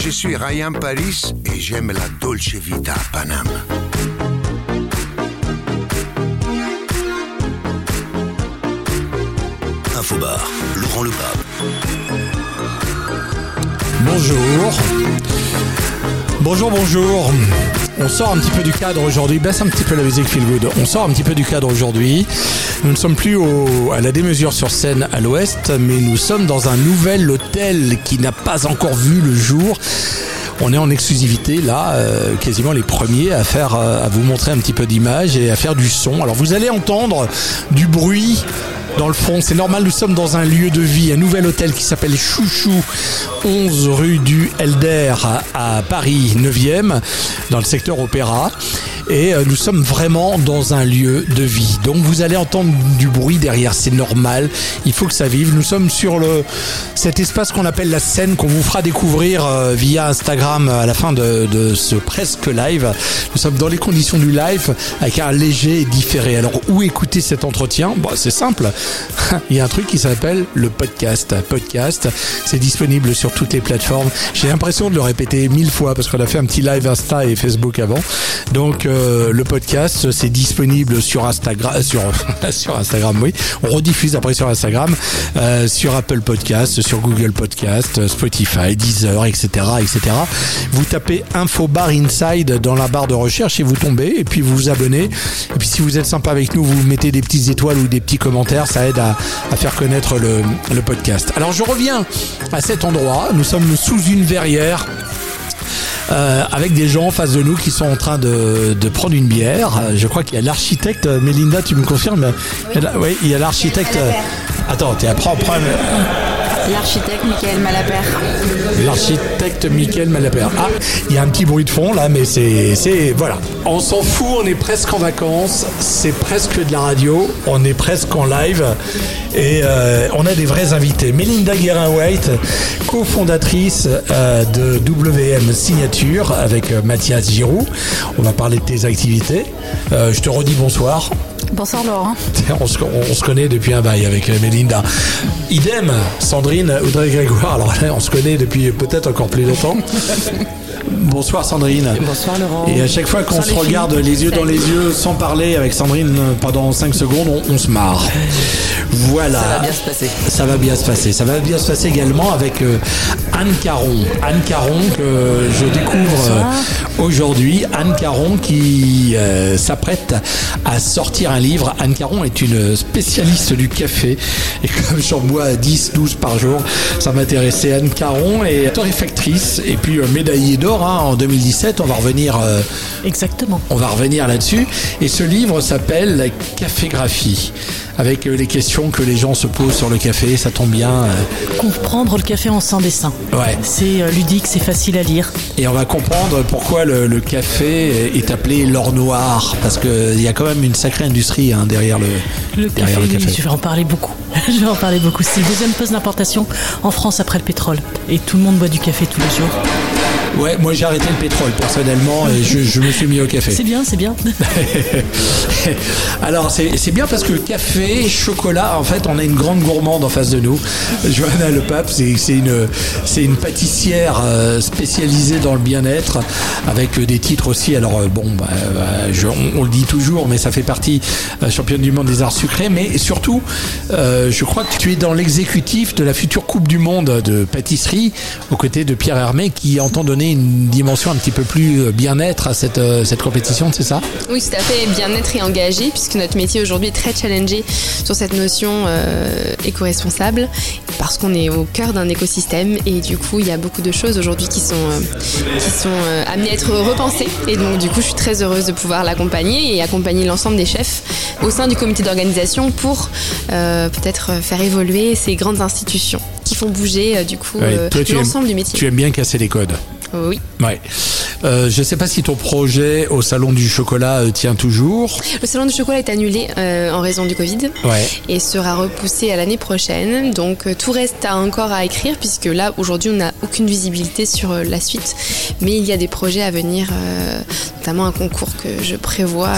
Je suis Ryan Paris et j'aime la Dolce Vita à Paname. Infobar, Laurent Lepape. Bonjour. Bonjour, bonjour. On sort un petit peu du cadre aujourd'hui. Baisse un petit peu la musique Feel. On sort un petit peu du cadre aujourd'hui. Nous ne sommes plus à la démesure sur scène à l'ouest, mais nous sommes dans un nouvel hôtel qui n'a pas encore vu le jour. On est en exclusivité là, euh, quasiment les premiers à faire, euh, à vous montrer un petit peu d'image et à faire du son. Alors vous allez entendre du bruit dans le fond. C'est normal, nous sommes dans un lieu de vie, un nouvel hôtel qui s'appelle Chouchou, 11 rue du Helder à Paris 9e, dans le secteur Opéra. Et euh, nous sommes vraiment dans un lieu de vie. Donc vous allez entendre du bruit derrière, c'est normal. Il faut que ça vive. Nous sommes sur le cet espace qu'on appelle la scène qu'on vous fera découvrir euh, via Instagram à la fin de, de ce presque live. Nous sommes dans les conditions du live avec un léger différé. Alors où écouter cet entretien? Bon, C'est simple. Il y a un truc qui s'appelle le podcast. Podcast, c'est disponible sur toutes les plateformes. J'ai l'impression de le répéter mille fois parce qu'on a fait un petit live Insta et Facebook avant. Donc euh, le podcast, c'est disponible sur Instagram, sur sur Instagram, oui. On rediffuse après sur Instagram, euh, sur Apple Podcast, sur Google Podcast, Spotify, Deezer, etc., etc. Vous tapez Info Bar Inside dans la barre de recherche et vous tombez et puis vous vous abonnez. Et puis si vous êtes sympa avec nous, vous mettez des petites étoiles ou des petits commentaires, ça aide à, faire connaître le podcast. Alors je reviens à cet endroit. Nous sommes sous une verrière. Euh, avec des gens en face de nous qui sont en train de, de prendre une bière. Euh, Je crois qu'il y a l'architecte, euh, Mélinda, tu me confirmes Oui, il y a l'architecte. Attends, t'es après, prends L'architecte Michael Malapert. l'architecte Michael Malapert. Ah, il y a un petit bruit de fond là, mais c'est, voilà. On s'en fout, on est presque en vacances, c'est presque de la radio, on est presque en live et euh, on a des vrais invités. Melinda Guérin-White, cofondatrice euh, de WM Signature avec euh, Mathias Giroud. On va parler de tes activités. Je te redis bonsoir. Bonsoir Laurent. On se, on se connaît depuis un bail avec euh, Mélinda. Idem, Sandrine Audrey Grégoire. Alors là, on se connaît depuis peut-être encore plus longtemps. Bonsoir Sandrine. Bonsoir Laurent. Et à chaque fois qu'on se regarde les yeux dans les yeux sans parler avec Sandrine euh, pendant 5 secondes, on, on se marre. Voilà. Ça va bien se passer. Ça va bien se passer. Ça va bien se passer également avec euh, Anne Caron. Anne Caron que je découvre euh, aujourd'hui. Anne Caron qui euh, s'apprête à sortir un livre. Anne Caron est une spécialiste du café. Et comme j'en bois 10, 12 par jour, ça m'intéressait. Anne Caron est torréfactrice et puis euh, médaillée d'or hein, en 2017. On va revenir euh, Exactement. on va revenir là-dessus. Et ce livre s'appelle La cafégraphie, avec euh, les questions que les gens se posent sur le café. Ça tombe bien. euh, Comprendre le café en sans dessin. Ouais. C'est euh, ludique, c'est facile à lire. Et on va comprendre pourquoi le, le café est appelé l'or noir, parce qu'il y a quand même une sacrée industrie hein, derrière le, Le derrière café, le oui, café. je vais en parler beaucoup. je vais en parler beaucoup. C'est le deuxième poste d'importation en France après le pétrole. Et tout le monde boit du café tous les jours. Ouais, moi j'ai arrêté le pétrole personnellement et je, je me suis mis au café. C'est bien, c'est bien. Alors c'est c'est bien parce que café, chocolat, en fait on a une grande gourmande en face de nous. Johanna Le Pape, c'est c'est une, c'est une pâtissière euh, spécialisée dans le bien-être avec euh, des titres aussi. Alors euh, bon, bah, je- on, on le dit toujours, mais ça fait partie championne du monde des arts sucrés. Mais surtout, euh, je crois que tu es dans l'exécutif de la future Coupe du Monde de pâtisserie aux côtés de Pierre Hermé qui entend donner une dimension un petit peu plus euh, bien-être à cette, euh, cette compétition, c'est ça Oui, tout à fait, bien-être et engagé, puisque notre métier aujourd'hui est très challengé sur cette notion euh, éco-responsable, parce qu'on est au cœur d'un écosystème et du coup, il y a beaucoup de choses aujourd'hui qui sont, euh, qui sont euh, amenées à être repensées. Et donc, du coup, je suis très heureuse de pouvoir l'accompagner et accompagner l'ensemble des chefs au sein du comité d'organisation pour euh, peut-être faire évoluer ces grandes institutions qui font bouger, euh, du coup, Ouais, euh, l'ensemble du métier. Tu aimes bien casser les codes. Oui. Ouais. Euh, je ne sais pas si ton projet au salon du chocolat euh, tient toujours. Le salon du chocolat est annulé euh, en raison du Covid Ouais. et sera repoussé à l'année prochaine. Donc tout reste à encore à écrire puisque là aujourd'hui on n'a aucune visibilité sur la suite. Mais il y a des projets à venir, notamment un concours que je prévois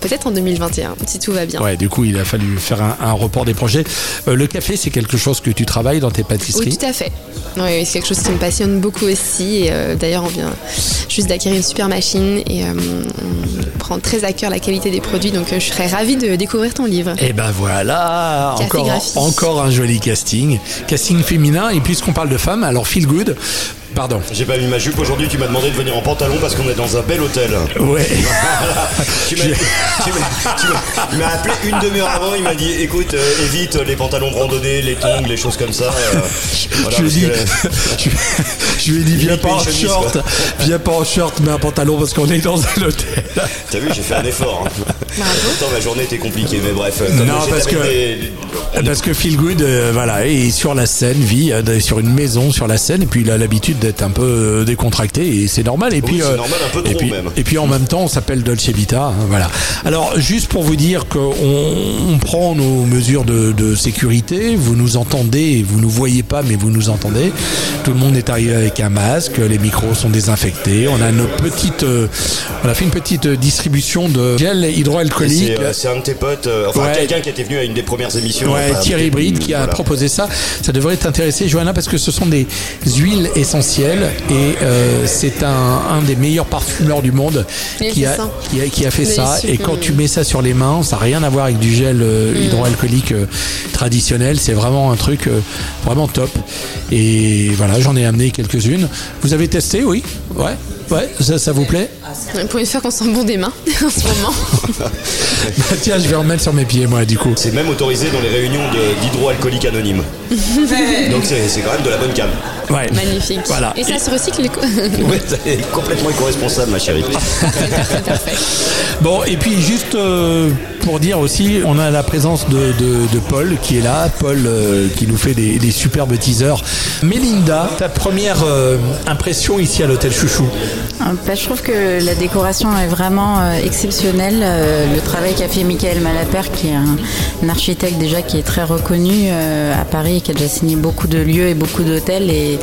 peut-être en 2021 si tout va bien. Ouais, du coup, il a fallu faire un, un report des projets. Le café, c'est quelque chose que tu travailles dans tes pâtisseries? Oui, tout à fait. Oui, c'est quelque chose qui me passionne beaucoup aussi. Et, D'ailleurs, on vient juste d'acquérir une super machine et euh, on prend très à cœur la qualité des produits. Donc, euh, je serais ravie de découvrir ton livre. Et ben voilà, Café encore, graphie. encore un joli casting. Casting féminin, et puisqu'on parle de femmes, alors Feel Good, pardon. J'ai pas mis ma jupe aujourd'hui, tu m'as demandé de venir en pantalon parce qu'on est dans un bel hôtel. Ouais. Tu m'as tu m'as- tu m'as- il m'a appelé une demi-heure avant, il m'a dit écoute, euh, évite les pantalons de randonnée, les tongs, les choses comme ça. euh, voilà, je, lui ai parce dit, que- je, je lui ai dit, viens pas en chemise, short, quoi. viens pas en short, mais un pantalon parce qu'on est dans un hôtel. T'as vu, j'ai fait un effort. hein. Pourtant, ma journée était compliquée, mais bref. euh, Non, parce que- des- Parce que Feel Good, euh, voilà, est sur la scène, vit euh, sur une maison sur la scène, et puis il a l'habitude d'être un peu euh, décontracté, et c'est normal. Et puis, euh, normal, un peu et puis, même. Et puis en même temps, on s'appelle Dolce Vita, hein, voilà. Alors, juste pour vous dire qu'on on prend nos mesures de, de sécurité, vous nous entendez, vous nous voyez pas, mais vous nous entendez. Tout le monde est arrivé avec un masque, les micros sont désinfectés, on a nos petites, euh, on a fait une petite distribution de gel hydroalcoolique. C'est euh, un de tes potes, euh, enfin Ouais. quelqu'un qui était venu à une des premières émissions. Ouais, Thierry Bride qui a voilà. proposé ça. Ça devrait t'intéresser, Johanna, parce que ce sont des huiles essentielles et euh, c'est un, un des meilleurs parfumeurs du monde qui a, ça. qui, a, qui a fait ça. Et quand tu mets ça sur les mains, ça n'a rien à voir avec du gel euh, Mm. hydroalcoolique euh, traditionnel. C'est vraiment un truc vraiment top. Et voilà, j'en ai amené quelques-unes. Vous avez testé, oui? Ouais Ouais, ça, ça vous plaît Pour une fois qu'on sent bon des mains en ce moment. Bah, Tiens, je vais en mettre sur mes pieds, moi, du coup. C'est même autorisé dans les réunions d'hydroalcooliques anonymes. Donc c'est c'est quand même de la bonne cam. Ouais. Magnifique. Voilà. Et ça se recycle Ouais, t'es complètement éco-responsable, ma chérie. Bon, et puis juste euh, pour dire aussi, on a la présence de, de- Paul qui est là, Paul euh, qui nous fait des, superbes teasers. Mélinda, ta première euh, impression ici à l'hôtel Chouchou Euh, bah, je trouve que la décoration est vraiment euh, exceptionnelle. Le travail qu'a fait Michael Malapert, qui est un, architecte déjà qui est très reconnu à Paris, qui a déjà signé beaucoup de lieux et beaucoup d'hôtels, est,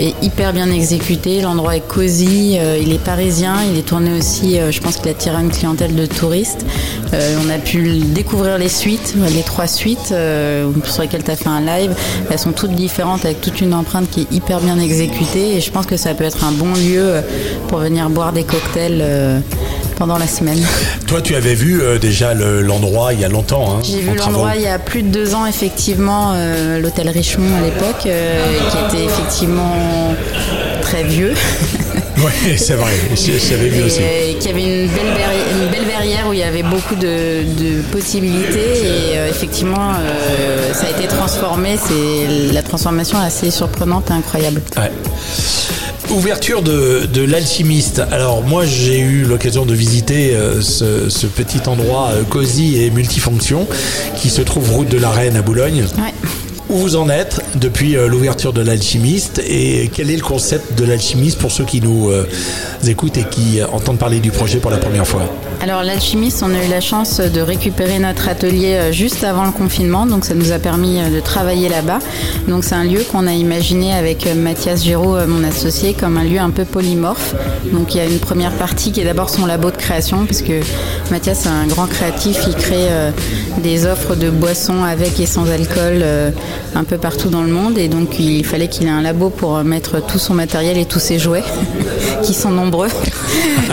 est hyper bien exécuté. L'endroit est cosy, euh, il est parisien, il est tourné aussi, euh, je pense qu'il attire une clientèle de touristes. Euh, on a pu découvrir les suites, les trois suites sur lesquelles tu as fait un live. Elles sont toutes différentes avec toute une empreinte qui est hyper bien exécutée et je pense que ça peut être un bon lieu pour venir boire des cocktails pendant la semaine. Toi, tu avais vu euh, déjà le- l'endroit il y a longtemps. Hein, J'ai vu l'endroit il y a plus de deux ans, effectivement, euh, l'hôtel Richemont à l'époque, euh, qui était effectivement très vieux. Oui, c'est vrai, j'avais vu aussi. euh, qui avait une belle, verri- une belle verrière où il y avait beaucoup de, de possibilités et euh, effectivement euh, ça a été transformé. C'est la transformation est assez surprenante et incroyable. Ouais. Ouverture de, de l'alchimiste. Alors moi j'ai eu l'occasion de visiter euh, ce, petit endroit euh, cosy et multifonction qui se trouve route de la Reine à Boulogne. Où vous en êtes depuis euh, l'ouverture de l'alchimiste et quel est le concept de l'alchimiste pour ceux qui nous euh, écoutent et qui euh, entendent parler du projet pour la première fois? Alors l'alchimiste, on a eu la chance de récupérer notre atelier juste avant le confinement, donc ça nous a permis de travailler là-bas. Donc c'est un lieu qu'on a imaginé avec Mathias Giraud, mon associé, comme un lieu un peu polymorphe. Donc il y a une première partie qui est d'abord son labo de création, parce que Mathias est un grand créatif, il crée des offres de boissons avec et sans alcool un peu partout dans le monde, et donc il fallait qu'il ait un labo pour mettre tout son matériel et tous ses jouets, qui sont nombreux.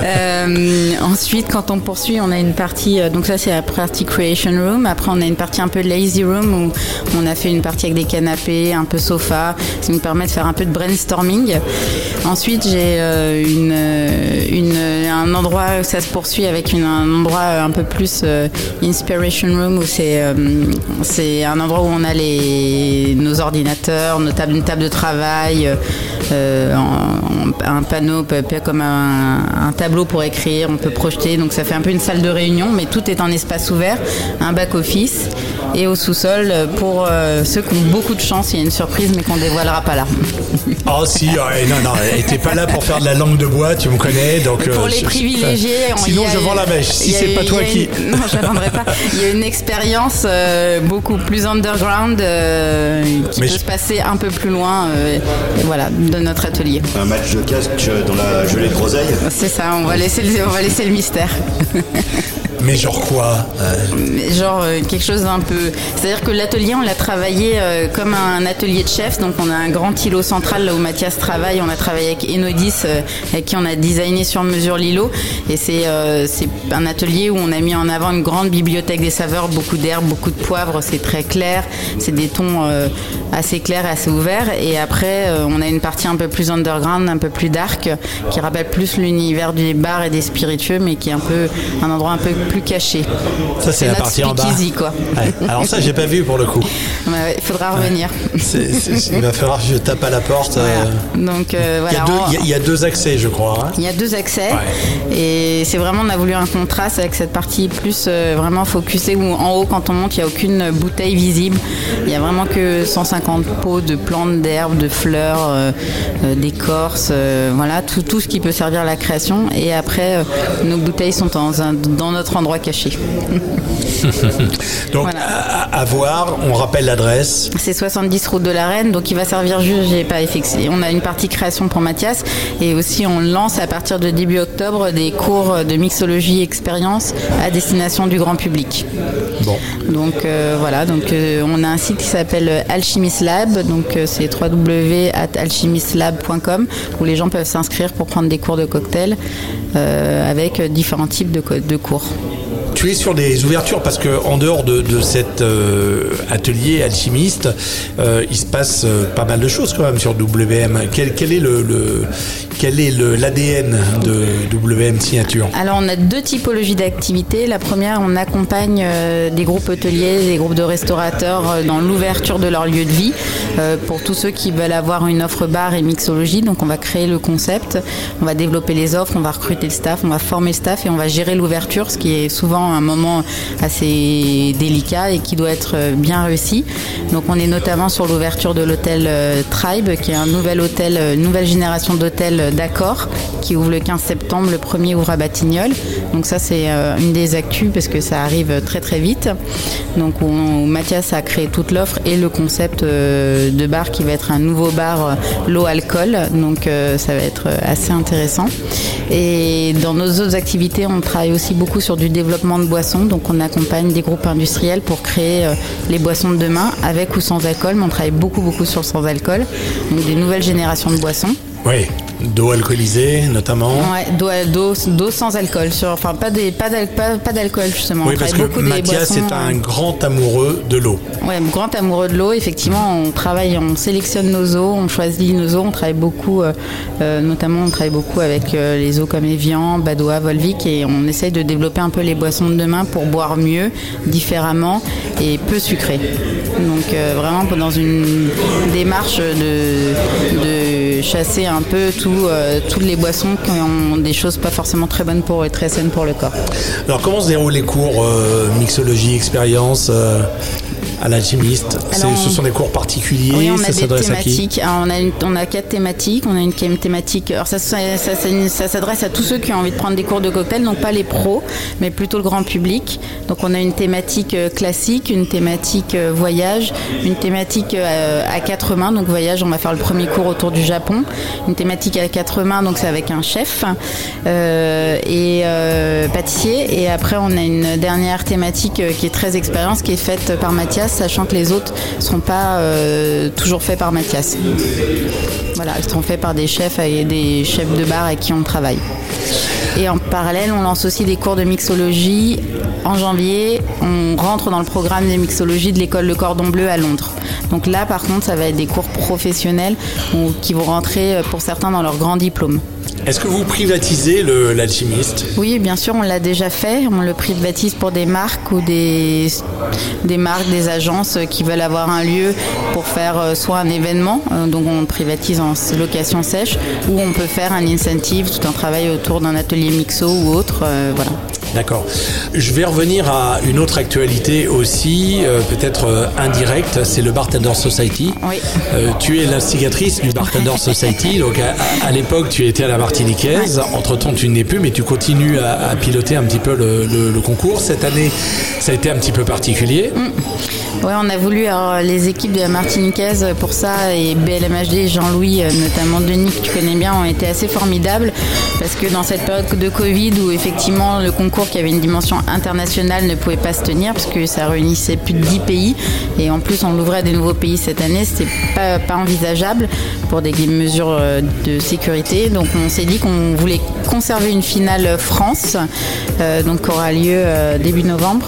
Euh, ensuite, quand on poursuit, on a une partie, euh, donc ça c'est la partie creation room. Après, on a une partie un peu lazy room où on a fait une partie avec des canapés, un peu sofa. Ça nous permet de faire un peu de brainstorming. Ensuite, j'ai euh, une, une, un endroit où ça se poursuit avec une, un endroit un peu plus inspiration room où c'est c'est un endroit où on a les les, nos ordinateurs, nos tables, une table de travail, euh, en- en- un panneau comme un, un tableau pour écrire, on peut projeter. Donc ça fait un peu une salle de réunion, mais tout est en espace ouvert, un back-office. Et au sous-sol, euh, pour euh, ceux qui ont beaucoup de chance, il y a une surprise, mais qu'on dévoilera pas là. Oh si, ouais, non, non, elle était pas là pour faire de la langue de bois, tu me connais, donc. euh, Pour les je- privilégiés, on- Sinon, je vends la mèche. Si c'est pas toi qui. une- Non, je la vendrai pas. Il y a une expérience euh, beaucoup plus underground euh, qui Mais peut je- se passer un peu plus loin, euh, voilà, de notre atelier. Un match de casque dans la gelée de groseille. C'est ça. On va laisser, le, on va laisser le mystère. Mais genre quoi euh, Genre euh, quelque chose d'un peu. C'est-à-dire que l'atelier, on l'a travaillé euh, comme un atelier de chef. Donc on a un grand îlot central là où Mathias travaille. On a travaillé avec Enodis, avec qui on a designé sur mesure l'îlot. Et c'est un atelier où on a mis en avant une grande bibliothèque des saveurs, beaucoup d'herbes, beaucoup de poivre. C'est très clair. C'est des tons assez clairs et assez ouverts. Et après, on a une partie un peu plus underground, un peu plus dark, qui rappelle plus l'univers des bars et des spiritueux, mais qui est un peu un endroit un peu plus caché. Ça, c'est la notre partie en bas. speakeasy, quoi. Ouais. Alors ça, j'ai pas vu pour le coup. Ouais, il faudra revenir. C'est- c'est- il va falloir que je tape à la porte. euh. Voilà. Donc euh, Il y, a voilà. deux, il y a- deux accès, je crois. hein. il y a deux accès et c'est vraiment on a voulu un contraste avec cette partie plus euh, vraiment focusée où en haut quand on monte il n'y a aucune bouteille visible il y a vraiment que 150 pots de plantes d'herbes de fleurs euh, d'écorces voilà tout, tout ce qui peut servir à la création et après nos bouteilles sont dans, un- dans notre endroit caché Donc, Voilà. à, à voir, on rappelle l'adresse. C'est 70 route de la Reine, donc il va servir juste, j'ai pas fixé. On a une partie création pour Mathias et aussi on lance à partir de début octobre des cours de mixologie expérience à destination du grand public. Bon. Donc euh, voilà, donc euh, on a un site qui s'appelle Alchimist Lab, donc euh, c'est www.alchimistlab.com où les gens peuvent s'inscrire pour prendre des cours de cocktail avec différents types de, de cours. people Tu es sur des ouvertures parce que en dehors de, cet euh, atelier alchimiste, euh, il se passe euh, pas mal de choses quand même sur WM. Quel, est le, quel est l'ADN de WM Signature? Alors on a deux typologies d'activités. La première, on accompagne des groupes hôteliers, des groupes de restaurateurs dans l'ouverture de leur lieu de vie pour tous ceux qui veulent avoir une offre bar et mixologie. Donc on va créer le concept, on va développer les offres, on va recruter le staff, on va former le staff et on va gérer l'ouverture, ce qui est souvent un moment assez délicat et qui doit être euh, bien réussi. Donc on est notamment sur l'ouverture de l'hôtel euh, Tribe, qui est un nouvel hôtel, euh, nouvelle génération d'hôtels d'accord, qui ouvre le 15 septembre, le premier ouvre à Batignolles. Donc ça c'est une des actus parce que ça arrive très très vite. Donc on- Mathias a créé toute l'offre et le concept de bar qui va être un nouveau bar low alcool. Donc ça va être assez intéressant. Et dans nos autres activités, on travaille aussi beaucoup sur du développement de boissons. Donc on accompagne des groupes industriels pour créer euh, les boissons de demain avec ou sans alcool. Mais on travaille beaucoup beaucoup sur le sans alcool. Donc des nouvelles générations de boissons. D'eau alcoolisée notamment. Ouais, d'eau, d'eau, sans alcool. Sur, enfin pas des, pas, d'al- pas, pas d'alcool justement. Oui, parce que Mathias boissons, est un euh, grand amoureux de l'eau. Ouais, grand amoureux de l'eau. Effectivement, on travaille, on sélectionne nos eaux, on choisit nos eaux. On travaille beaucoup, euh, euh, notamment, on travaille beaucoup avec euh, les eaux comme Evian, Badoa, Volvic, et on essaye de développer un peu les boissons de demain pour boire mieux, différemment et peu sucré. Donc euh, vraiment dans une démarche de, de chasser un peu tout, euh, toutes les boissons qui ont des choses pas forcément très bonnes pour et très saines pour le corps. Alors comment se déroulent les cours euh, mixologie, expérience euh, à l'alchimiste Ce sont des cours particuliers Oui, on Ça a des s'adresse à qui thématiques. Alors, on, a une- on a quatre thématiques. On a une thématique. Alors ça, ça, ça, ça- ça s'adresse à tous ceux qui ont envie de prendre des cours de cocktail, donc pas les pros, mais plutôt le grand public. Donc on a une thématique euh, classique, une thématique euh, voyage, une thématique euh, à quatre mains. Donc voyage, on va faire le premier cours autour du Japon. Une thématique à quatre mains, donc c'est avec un chef euh, et euh, pâtissier. Et après, on a une dernière thématique qui est très expérience, qui est faite par Mathias, sachant que les autres ne seront pas euh, toujours faits par Mathias. Voilà, ils seront faits par des chefs et des chefs de bar avec qui on travaille. Et en parallèle, on lance aussi des cours de mixologie. En janvier, on rentre dans le programme de mixologie de l'école Le Cordon Bleu à Londres. Donc là, par contre, ça va être des cours professionnels qui vont rentrer euh, pour certains dans leur grand diplôme. Est-ce que vous privatisez l'alchimiste? Oui, bien sûr, on l'a déjà fait. On le privatise pour des marques ou des, des marques, des agences qui veulent avoir un lieu pour faire euh, soit un événement, euh, donc on privatise en location sèche, ou on peut faire un incentive tout un travail autour d'un atelier mixo ou autre. euh, voilà. D'accord. Je vais revenir à une autre actualité aussi, euh, peut-être euh, indirecte, c'est le Bartender Society. Oui. Euh, tu es l'instigatrice du Bartender Society, donc à, à l'époque tu étais à la Martiniquaise, entre-temps tu n'es plus, mais tu continues à, à piloter un petit peu le, le- le concours. Cette année, ça a été un petit peu particulier. Ouais, on a voulu alors, les équipes de la Martiniquaise pour ça et BLMHD, Jean-Louis, notamment Denis que tu connais bien, ont été assez formidables parce que dans cette période de Covid où effectivement le concours qui avait une dimension internationale ne pouvait pas se tenir parce que ça réunissait plus de 10 pays et en plus on l'ouvrait à des nouveaux pays cette année, c'était pas, pas envisageable pour des mesures euh, de sécurité. Donc on s'est dit qu'on voulait conserver une finale France, euh, donc qui aura lieu euh, début novembre.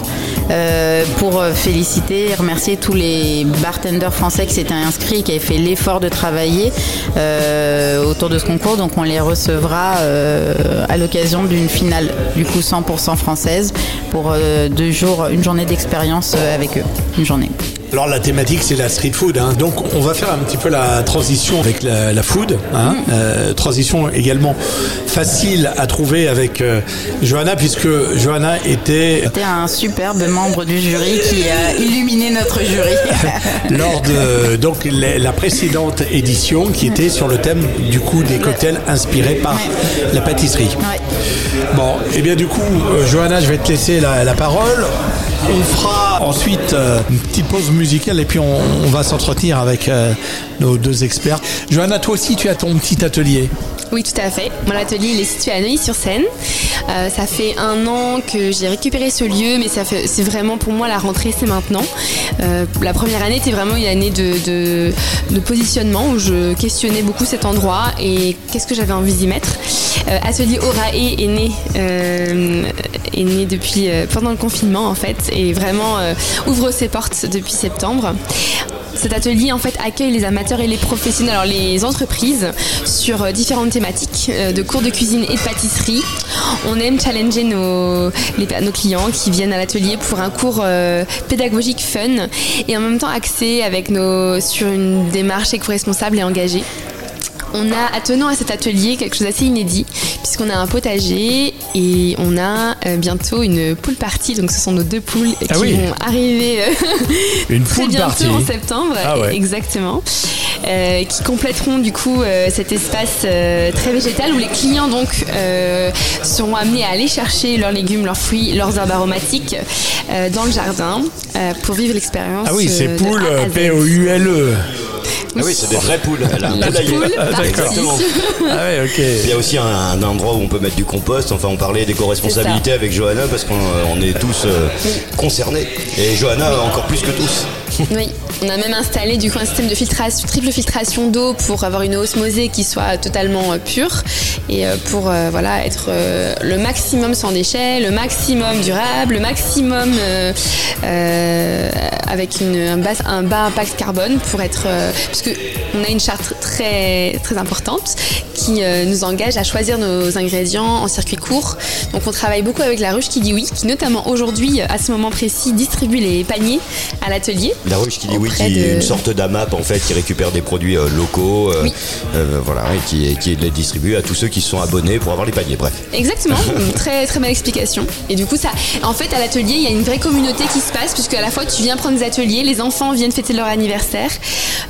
Pour féliciter et remercier tous les bartenders français qui s'étaient inscrits qui avaient fait l'effort de travailler autour de ce concours. Donc on les recevra à l'occasion d'une finale du coup 100% française pour euh, deux jours, une journée d'expérience euh, avec eux, une journée. Alors la thématique c'est la street food, hein. donc on va faire un petit peu la transition avec la, la food, hein. Euh, transition également facile à trouver avec euh, Johanna puisque Johanna était C'était un superbe membre du jury qui a illuminé notre jury. lors de donc la, la précédente édition qui était sur le thème du coup des cocktails inspirés par la pâtisserie. Ouais. Bon, et bien du coup, euh, Johanna, je vais te laisser la, la parole. On fera ensuite euh, une petite pause musicale et puis on, va s'entretenir avec euh, nos deux experts. Johanna, toi aussi, tu as ton petit atelier. Oui, tout à fait. Mon atelier il est situé à Neuilly-sur-Seine. Euh, ça fait un an que j'ai récupéré ce lieu, mais c'est vraiment pour moi la rentrée, c'est maintenant. La première année était vraiment une année de, positionnement où je questionnais beaucoup cet endroit et qu'est-ce que j'avais envie d'y mettre. Atelier Orae est né, est né depuis euh, pendant le confinement en fait et vraiment euh, ouvre ses portes depuis septembre. Cet atelier en fait accueille les amateurs et les professionnels, alors les entreprises sur euh, différentes thématiques de cours de cuisine et de pâtisserie. On aime challenger nos, clients qui viennent à l'atelier pour un cours pédagogique fun et en même temps axé sur une démarche éco-responsable et engagée. On a attenant à cet atelier quelque chose d'assez inédit puisqu'on a un potager et on a euh, bientôt une poule party. Donc ce sont nos deux poules Ah qui oui. vont arriver euh, Une très bientôt party. en septembre. Ah ouais. Exactement. Euh, qui compléteront du coup euh, cet espace euh, très végétal où les clients donc euh, seront amenés à aller chercher leurs légumes, leurs fruits, leurs herbes aromatiques euh, dans le jardin euh, pour vivre l'expérience. Ah oui, c'est euh, poule. P-O-U-L-E. Ah oui, c'est des vraies poules. Elle a un La poulailler. poule Exactement. Ah ouais, ok. Il y a aussi un, un endroit où on peut mettre du compost. Enfin, on parlait d'éco-responsabilité avec Johanna parce qu'on euh, on est tous euh, concernés. Et Johanna encore plus que tous. Oui, on a même installé du coup un système de filtration, triple filtration d'eau pour avoir une osmosée qui soit totalement euh, pure et euh, pour euh, voilà être le maximum sans déchets, le maximum durable, le maximum avec un, bas, impact carbone pour être parce que on a une charte très très importante qui nous engage à choisir nos ingrédients en circuit court. Donc on travaille beaucoup avec la ruche qui dit oui, qui notamment aujourd'hui à ce moment précis distribue les paniers à l'atelier. La ruche qui dit oui, qui est une sorte d'AMAP en fait, qui récupère des produits euh, locaux, euh, Oui. euh, voilà, et qui, qui les distribue à tous ceux qui sont abonnés pour avoir les paniers. Bref. Exactement, très très belle explication. Et du coup, ça, en fait, à l'atelier, il y a une vraie communauté qui se passe, puisque à la fois tu viens prendre des ateliers, les enfants viennent fêter leur anniversaire,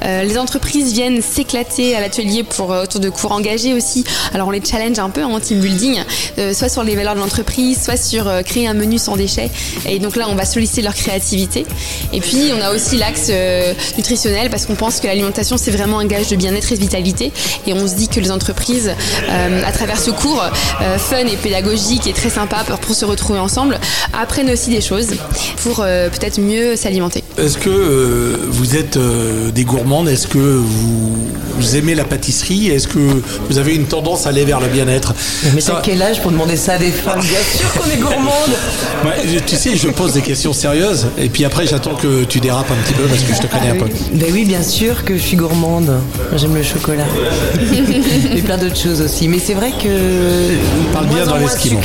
les entreprises viennent s'éclater à l'atelier pour autour de cours engagés aussi. Alors on les challenge un peu en team building, soit sur les valeurs de l'entreprise, soit sur créer un menu sans déchets. Et donc là, on va solliciter leur créativité. Et puis on a aussi l'axe euh, nutritionnel, parce qu'on pense que l'alimentation c'est vraiment un gage de bien-être et de vitalité. Et on se dit que les entreprises, euh, à travers ce cours euh, fun et pédagogique et très sympa pour, se retrouver ensemble, apprennent aussi des choses pour peut-être mieux s'alimenter. Est-ce que euh, vous êtes euh, des gourmandes? Est-ce que vous, vous aimez la pâtisserie? Est-ce que vous avez une tendance à aller vers le bien-être? Mais Ça- t'as quel âge pour demander ça à des femmes? Bien sûr qu'on est gourmande Ouais, tu sais, je pose des questions sérieuses et puis après j'attends que tu dérapes un petit peu parce que je te connais un peu. Ben oui, bien sûr que je suis gourmande. J'aime le chocolat. Et plein d'autres choses aussi. Mais c'est vrai que. Parle de bien dans l'esquimau.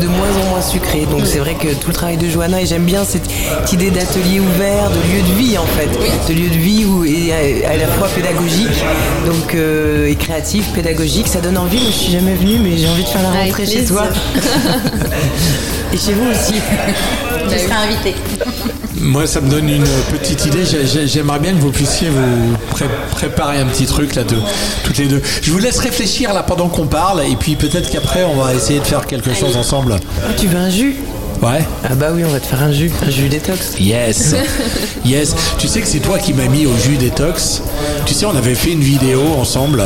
De moins en moins sucré. Donc c'est vrai que tout le travail de Johanna, et j'aime bien cette idée d'atelier ouvert, de lieu de vie en fait. De lieu de vie où, et à, à la fois pédagogique donc, euh, et créatif, pédagogique. Ça donne envie. Je suis jamais venue, mais j'ai envie de faire la Avec rentrée chez plaisir. toi. et chez vous aussi. Je serai invitée. Moi, ça me donne une petite idée. J'ai- j'ai- J'aimerais bien que vous puissiez vous pré- préparer un petit truc là, de, toutes les deux. Je vous laisse réfléchir là pendant qu'on parle, et puis peut-être qu'après, on va essayer de faire quelque chose ensemble. Ah, tu veux un jus? Ouais. Ah bah oui, on va te faire un jus, un jus détox. Yes. Yes. Tu sais que c'est toi qui m'as mis au jus détox. Tu sais, on avait fait une vidéo ensemble.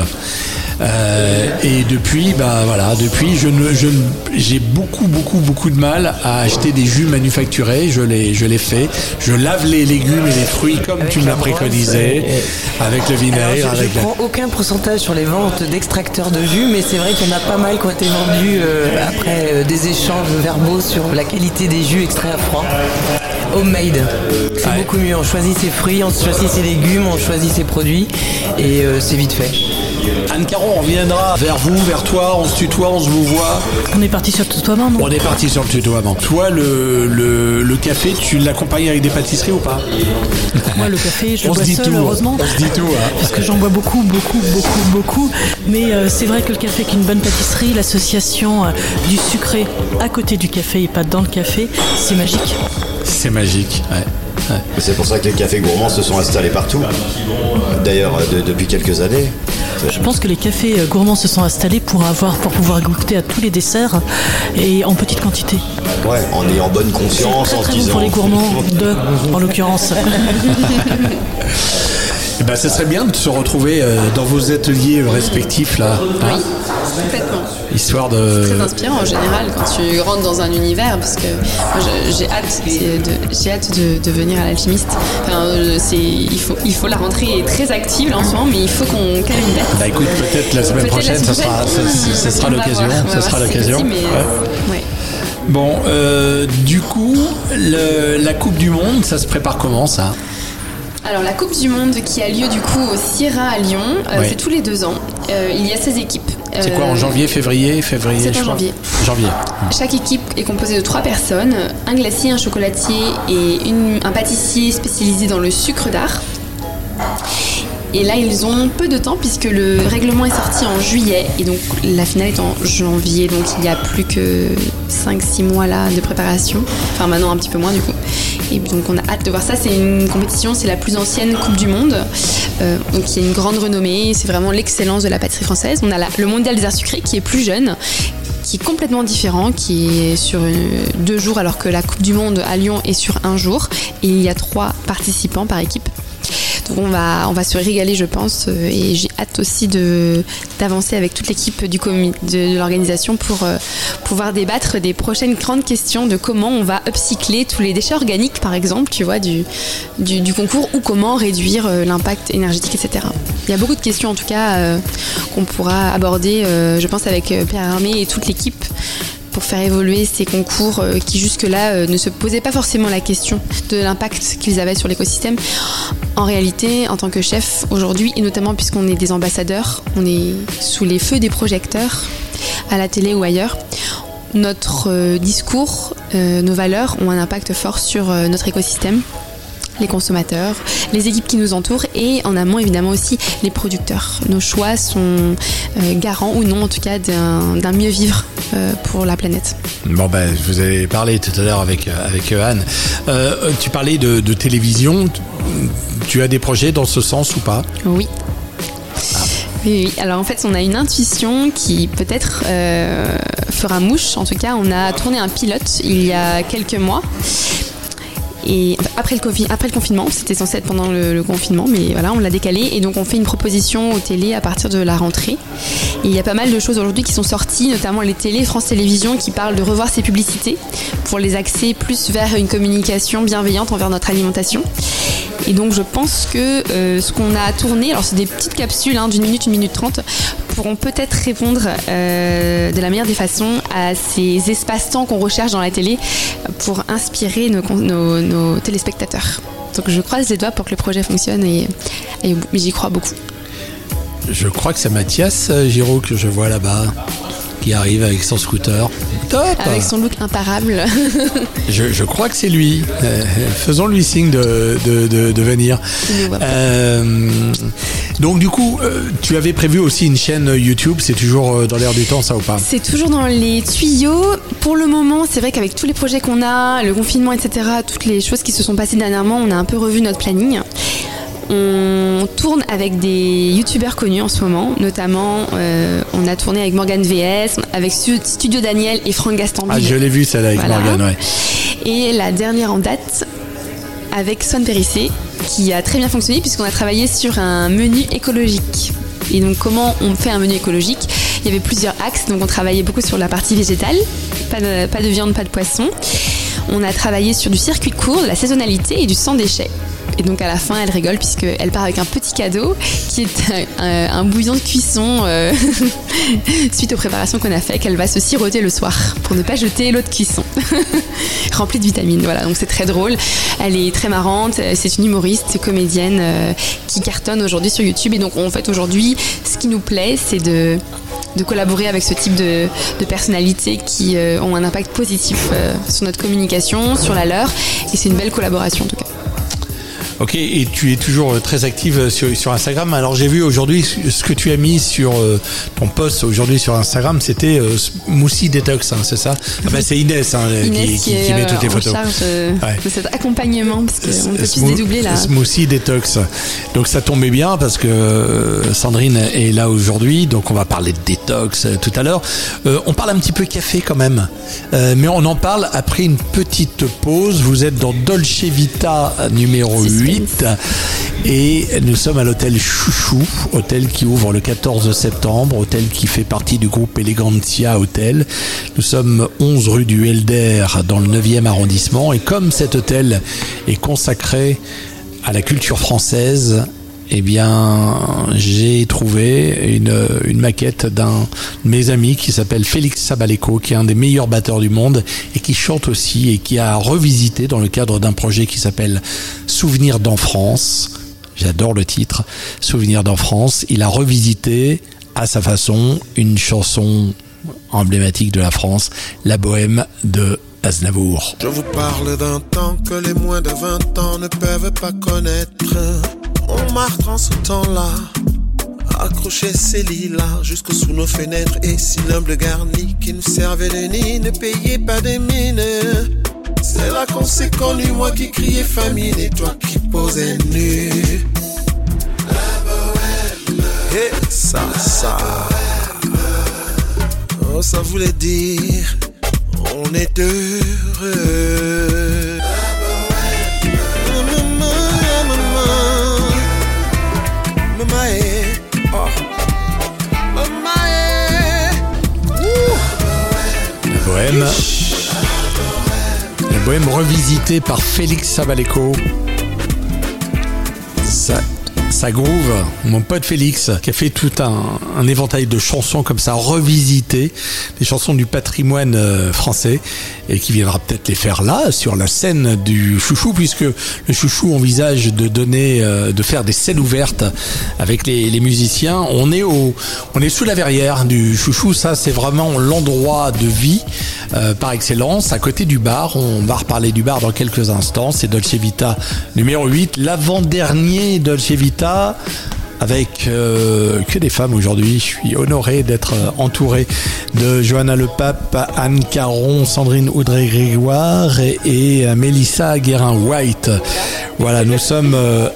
Euh, et depuis, bah voilà, depuis, je ne, je j'ai beaucoup, beaucoup, beaucoup de mal à acheter des jus manufacturés. Je les, je les fais. Je lave les légumes et les fruits comme Avec tu me la l'as préconisé, et- avec le vinaigre, je, je avec la- prends aucun pourcentage sur les ventes d'extracteurs de jus, mais c'est vrai qu'il y en a pas mal qui ont été vendus euh, après euh, des échanges verbaux sur la qualité des jus extraits à froid. Homemade, c'est Ouais. beaucoup mieux. On choisit ses fruits, on choisit ses légumes, on choisit ses produits, et euh, c'est vite fait. Anne Caron, on reviendra vers vous, vers toi, on se tutoie, on se vous voit. On est parti sur le tutoiement, non On est parti sur le tutoiement. Toi, le, le, le café, tu l'accompagnes avec des pâtisseries ou pas Moi, le café, je le On se bois dit seul, tout, hein. heureusement. On se dit tout, hein. Parce que j'en bois beaucoup, beaucoup, beaucoup, beaucoup. Mais euh, c'est vrai que le café avec une bonne pâtisserie, l'association euh, du sucré à côté du café et pas dans le café, c'est magique. C'est magique. Ouais. Ouais. C'est pour ça que les cafés gourmands se sont installés partout. D'ailleurs, de- depuis quelques années. Je pense que les cafés euh, gourmands se sont installés pour avoir, pour pouvoir goûter à tous les desserts et en petite quantité. Ouais, en ayant bonne conscience, très en se très bon disant. pour les gourmands, de, en l'occurrence. Eh ben, ça serait bien de se retrouver euh, dans vos ateliers euh, respectifs là, hein, Complètement. histoire de. Très inspirant en général quand tu rentres dans un univers parce que j'ai hâte, c'est de, hâte de, de venir à l'alchimiste. Enfin, euh, c'est, il faut, il faut la rentrée est très active là, en ce moment, mais il faut qu'on cale une date. Bah écoute, peut-être la semaine prochaine, ça semaine sera, ça, sera l'occasion. Ça sera si c'est l'occasion. Bon, euh, du coup, le- la Coupe du Monde, ça se prépare comment ça? Alors la Coupe du Monde qui a lieu du coup au Sierra à Lyon, euh, c'est tous les deux ans. Euh, il y a 16 équipes. C'est quoi en Euh, janvier, février, février c'est en janvier. Janvier. Chaque équipe est composée de trois personnes, un glacier, un chocolatier et une- un pâtissier spécialisé dans le sucre d'art. Et là, ils ont peu de temps puisque le règlement est sorti en juillet et donc la finale est en janvier. Donc il y a plus que 5-6 mois là de préparation. Enfin maintenant un petit peu moins du coup. Et donc on a hâte de voir ça. C'est une compétition, c'est la plus ancienne Coupe du Monde. Euh, il y a une grande renommée. C'est vraiment l'excellence de la pâtisserie française. On a le Mondial des arts sucrés qui est plus jeune qui est complètement différent, qui est sur euh, deux jours alors que la Coupe du Monde à Lyon est sur un jour et il y a trois participants par équipe. On va, on va se régaler je pense euh, et j'ai hâte aussi d'avancer avec toute l'équipe de, l'organisation pour euh, pouvoir débattre des prochaines grandes questions de comment on va upcycler tous les déchets organiques par exemple tu vois du, concours ou comment réduire euh, l'impact énergétique etc. Il y a beaucoup de questions en tout cas qu'on pourra aborder je pense avec Pierre Armé et toute l'équipe pour faire évoluer ces concours euh, qui jusque-là euh, ne se posaient pas forcément la question de l'impact qu'ils avaient sur l'écosystème. En réalité, en tant que chef aujourd'hui, et notamment puisqu'on est des ambassadeurs, on est sous les feux des projecteurs à la télé ou ailleurs, notre euh, discours, nos valeurs ont un impact fort sur notre écosystème les consommateurs, les équipes qui nous entourent et en amont évidemment aussi les producteurs. Nos choix sont euh, garants ou non en tout cas d'un d'un mieux vivre euh, pour la planète. Bon ben, vous avez parlé tout à l'heure avec euh, avec Anne. Euh, tu parlais de, de télévision. Tu- Tu as des projets dans ce sens ou pas? Oui. Oui, oui. Alors en fait, on a une intuition qui peut-être euh, fera mouche. En tout cas, on a tourné un pilote il y a quelques mois. Et après le, confinement, c'était censé être pendant le, confinement, mais voilà, on l'a décalé. Et donc, on fait une proposition aux télés à partir de la rentrée. Et il y a pas mal de choses aujourd'hui qui sont sorties, notamment les télés, France Télévisions, qui parlent de revoir ses publicités pour les axer plus vers une communication bienveillante envers notre alimentation. Et donc je pense que euh, ce qu'on a tourné, alors c'est des petites capsules hein, d'une minute, une minute trente, pourront peut-être répondre euh, de la meilleure des façons à ces espaces-temps qu'on recherche dans la télé pour inspirer nos, téléspectateurs. Donc je croise les doigts pour que le projet fonctionne et, et j'y crois beaucoup. Je crois que c'est Mathias euh, Giraud que je vois là-bas qui arrive avec son scooter. Top Avec son look imparable. je, je crois que c'est lui. Euh, Faisons-lui signe de, de, de, de venir. Euh, donc du coup, euh, tu avais prévu aussi une chaîne YouTube. C'est toujours dans l'air du temps, ça ou pas? C'est toujours dans les tuyaux. Pour le moment, c'est vrai qu'avec tous les projets qu'on a, le confinement, etc., toutes les choses qui se sont passées dernièrement, on a un peu revu notre planning. On tourne avec des youtubeurs connus en ce moment, notamment euh, on a tourné avec Morgan VS, avec Stu- Studio Daniel et Franck Gastambide. Ah, je l'ai vu celle avec Voilà. Morgane, ouais. Et la dernière en date avec Swan Périssé, qui a très bien fonctionné puisqu'on a travaillé sur un menu écologique. Et donc comment on fait un menu écologique? Il y avait plusieurs axes, donc on travaillait beaucoup sur la partie végétale, pas de, pas de viande, pas de poisson. On a travaillé sur du circuit court, de la saisonnalité et du sans déchet. Et donc à la fin, elle rigole puisqu'elle part avec un petit cadeau qui est un, un bouillon de cuisson euh, suite aux préparations qu'on a fait, qu'elle va se siroter le soir pour ne pas jeter l'eau de cuisson. Remplie de vitamines, voilà. Donc c'est très drôle. Elle est très marrante. Euh, C'est une humoriste, comédienne euh, qui cartonne aujourd'hui sur YouTube. Et donc en fait aujourd'hui, ce qui nous plaît, c'est de collaborer avec ce type de, personnalités qui euh, ont un impact positif euh, sur notre communication, sur la leur. Et c'est une belle collaboration en tout cas. Ok, et tu es toujours euh, très active euh, sur, Instagram. Alors j'ai vu aujourd'hui ce que tu as mis sur euh, ton post aujourd'hui sur Instagram, c'était euh, Detox, hein, c'est ça? Ah ben, C'est Inès, hein, qui, met toutes les photos. Charge ouais. de cet accompagnement, parce qu'on peut plus dédoubler là. Smoothie Detox. Donc ça tombait bien parce que Sandrine est là aujourd'hui, donc on va parler de détox tout à l'heure. On parle un petit peu café quand même, mais on en parle après une petite pause. Vous êtes dans Dolce Vita numéro 8. Et nous sommes à l'hôtel Chouchou, hôtel qui ouvre le 14 septembre, hôtel qui fait partie du groupe Elegantia Hôtel. Nous sommes 11 rue du Helder dans le 9e arrondissement. Et comme cet hôtel est consacré à la culture française, eh bien, j'ai trouvé une, maquette d'un de mes amis qui s'appelle Félix Sabaleko, qui est un des meilleurs batteurs du monde et qui chante aussi et qui a revisité dans le cadre d'un projet qui s'appelle Souvenir d'enfance. J'adore le titre, Souvenir d'enfance. Il a revisité à sa façon une chanson emblématique de la France, La Bohème de Aznavour. Je vous parle d'un temps que les moins de 20 ans ne peuvent pas connaître. On marque en ce temps-là, accrochait ses lilas jusque sous nos fenêtres et si l'humble garni qui nous servait de nid ne payait pas des mines. C'est là qu'on s'est connu, moi qui criais famine et toi qui posais nu. Et ça, ça. Oh, ça voulait dire on est heureux. Bohème. La Bohème revisitée par Félix Sabaleko. Ça, ça groove, mon pote Félix, qui a fait tout un, éventail de chansons comme ça, revisitées, des chansons du patrimoine euh, français, et qui viendra peut-être les faire là, sur la scène du Chouchou, puisque le Chouchou envisage de donner, euh, de faire des scènes ouvertes avec les, les musiciens. On est au, on est sous la verrière du Chouchou, ça c'est vraiment l'endroit de vie euh, par excellence, à côté du bar. On va reparler du bar dans quelques instants. C'est Dolce Vita numéro 8, l'avant-dernier Dolce Vita. Avec euh, que des femmes aujourd'hui, je suis honoré d'être euh, entouré de Johanna Le Pape, Anne Caron, Sandrine Audrey-Grégoire et, et, euh, Mélissa Guérin-White. Voilà, nous sommes. euh,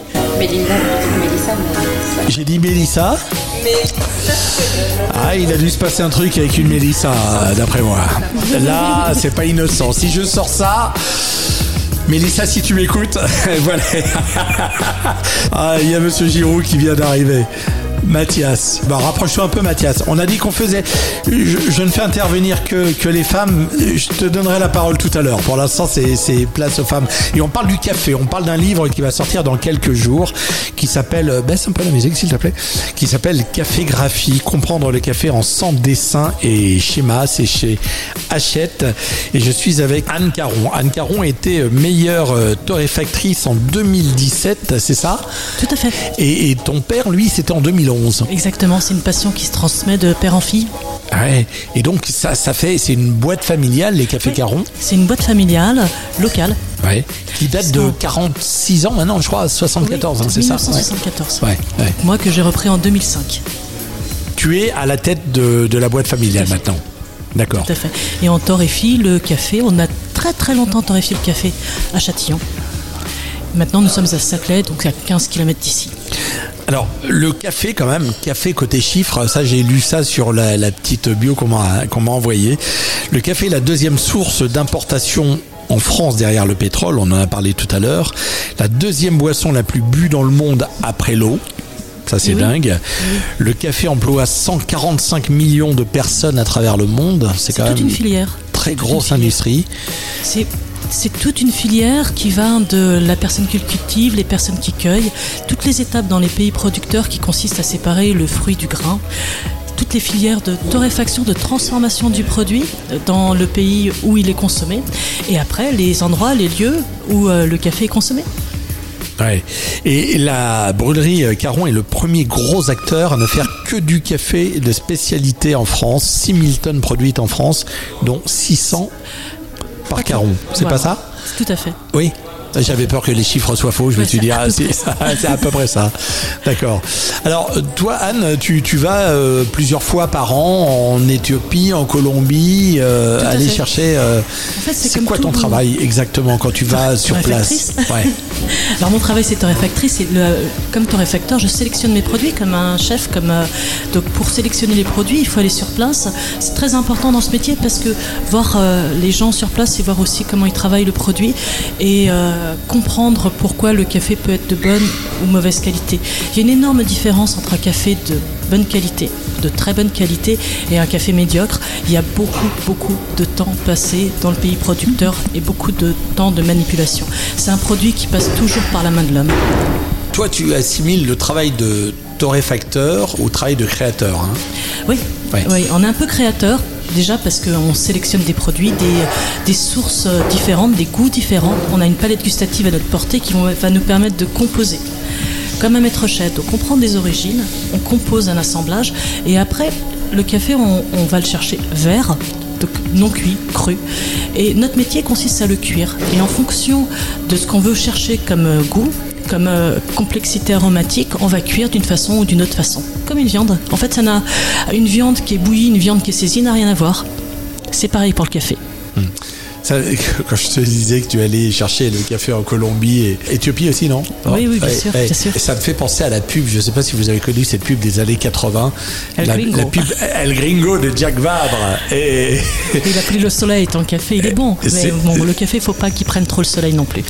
J'ai dit Mélissa Ah, il a dû se passer un truc avec une Mélissa, d'après moi. Là, c'est pas innocent. Si je sors ça. Mélissa, si tu m'écoutes, voilà. Ah, il y a Monsieur Giroud qui vient d'arriver. Mathias. Bon, rapproche-toi un peu, Mathias. On a dit qu'on faisait. Je, je ne fais intervenir que, que les femmes. Je te donnerai la parole tout à l'heure. Pour l'instant, c'est place aux femmes. Et on parle du café. On parle d'un livre qui va sortir dans quelques jours, qui s'appelle. euh, Baisse un peu la musique, s'il te plaît. Qui s'appelle Café Graphie. Comprendre le café en 100 dessins et schémas. C'est chez Hachette. Et je suis avec Anne Caron. Anne Caron était euh, meilleure euh, torréfactrice en 2017, c'est ça? Tout à fait. et, et ton père, lui, c'était en 2011. Exactement, c'est une passion qui se transmet de père en fille. Ouais. Et donc, ça, ça fait, c'est une boîte familiale, les Cafés Caron, C'est une boîte familiale, locale. ouais. qui date de 46 ans maintenant, je crois, 74, hein, c'est ça 1974. Ouais. ouais, ouais. Moi que j'ai repris en 2005. Tu es à la tête de, de la boîte familiale maintenant. D'accord. Tout à fait. Et on torréfie le café. On a très très longtemps torréfié le café à Châtillon. Maintenant, nous sommes à Saclay, donc à 15 km d'ici. Alors, le café, quand même, café côté chiffres, ça j'ai lu ça sur la, la petite bio qu'on m'a envoyée. Le café est la deuxième source d'importation en France derrière le pétrole, on en a parlé tout à l'heure. La deuxième boisson la plus bue dans le monde après l'eau. Ça c'est Oui. dingue. Le café emploie 145 millions de personnes à travers le monde. C'est quand toute même une filière. très grosse industrie. C'est c'est toute une filière qui va de la personne qui le cultive, les personnes qui cueillent, toutes les étapes dans les pays producteurs qui consistent à séparer le fruit du grain, toutes les filières de torréfaction, de transformation du produit dans le pays où il est consommé, et après les endroits, les lieux où euh, le café est consommé. Ouais. Et la brûlerie euh, Caron est le premier gros acteur à ne faire que du café de spécialité en France. 6000 tonnes produites en France, dont 600 par Caron. C'est Voilà. pas ça? Tout à fait. Oui. J'avais peur que les chiffres soient faux. Je me suis dit, ah, c'est c'est à peu près ça. D'accord. Alors, toi, Anne, tu, tu vas euh, plusieurs fois par an en Éthiopie, en Colombie, euh, aller fait. chercher. euh, En fait, c'est quoi ton travail exactement quand tu vas sur place. Ouais. Alors mon travail c'est torréfactrice et le- comme torréfacteur je sélectionne mes produits comme un chef comme donc pour sélectionner les produits il faut aller sur place c'est très important dans ce métier parce que voir les gens sur place et voir aussi comment ils travaillent le produit et euh, comprendre pourquoi le café peut être de bonne ou mauvaise qualité il y a une énorme différence entre un café de bonne qualité de très bonne qualité et un café médiocre il y a beaucoup beaucoup de temps passé dans le pays producteur et beaucoup de temps de manipulation c'est un produit qui passe toujours par la main de l'homme. Toi, tu assimiles le travail de torréfacteur au travail de créateur. hein? Oui, Ouais. oui, on est un peu créateur. Déjà parce qu'on sélectionne des produits, des, sources différentes, des goûts différents. On a une palette gustative à notre portée qui va nous permettre de composer. Comme un maître chef, on prend des origines, on compose un assemblage et après le café on, on va le chercher vert, donc non cuit, cru. Et notre métier consiste à le cuire. Et en fonction de ce qu'on veut chercher comme euh, goût, comme euh, complexité aromatique, on va cuire d'une façon ou d'une autre façon. Comme une viande. En fait, ça n'a une viande qui est bouillie, une viande qui est saisie n'a rien à voir. C'est pareil pour le café. Ça, quand je te disais que tu allais chercher le café en Colombie et Éthiopie aussi, non? Oui, oui, bien Ouais, sûr, ouais. bien sûr. Et ça me fait penser à la pub. Je ne sais pas si vous avez connu cette pub des années 80. El la, Gringo. la pub El Gringo de Jack Vabre. Et Il a pris le soleil, ton café, il est bon. Mais bon, le café, faut pas qu'il prenne trop le soleil non plus.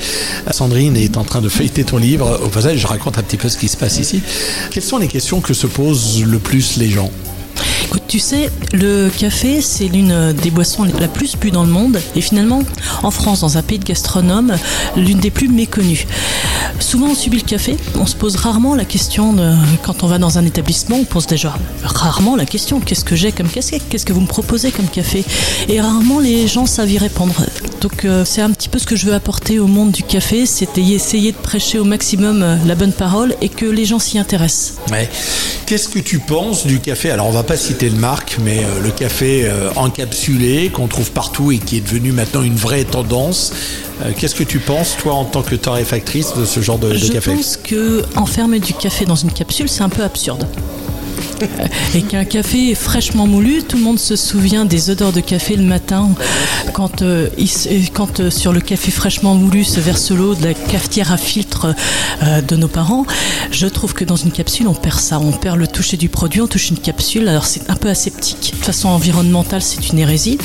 Sandrine est en train de feuilleter ton livre. Au passage, je raconte un petit peu ce qui se passe ici. Quelles sont les questions que se posent le plus les gens? Écoute, tu sais, le café, c'est l'une des boissons la plus bue dans le monde. Et finalement, en France, dans un pays de gastronomes, l'une des plus méconnues. Souvent, on subit le café. On se pose rarement la question, quand on va dans un établissement, on pose déjà rarement la question qu'est-ce que j'ai comme casquette? Qu'est-ce que vous me proposez comme café? Et rarement, les gens savent y répondre. Donc, euh, c'est un petit peu ce que je veux apporter au monde du café c'est essayer de prêcher au maximum euh, la bonne parole et que les gens s'y intéressent. Qu'est-ce que tu penses du café? Alors, on va pas citer de marque, mais euh, le café euh, encapsulé qu'on trouve partout et qui est devenu maintenant une vraie tendance. Euh, Qu'est-ce que tu penses, toi, en tant que torréfactrice, de ce genre de, de Je café? pense que enfermer du café dans une capsule, c'est un peu absurde. Euh, Et qu'un café fraîchement moulu, tout le monde se souvient des odeurs de café le matin, quand, euh, il quand euh, sur le café fraîchement moulu se verse l'eau de la cafetière à filtre euh, de nos parents. Je trouve que dans une capsule, on perd ça. On perd le toucher du produit, on touche une capsule. Alors c'est un peu aseptique. De façon environnementale, c'est une hérésie.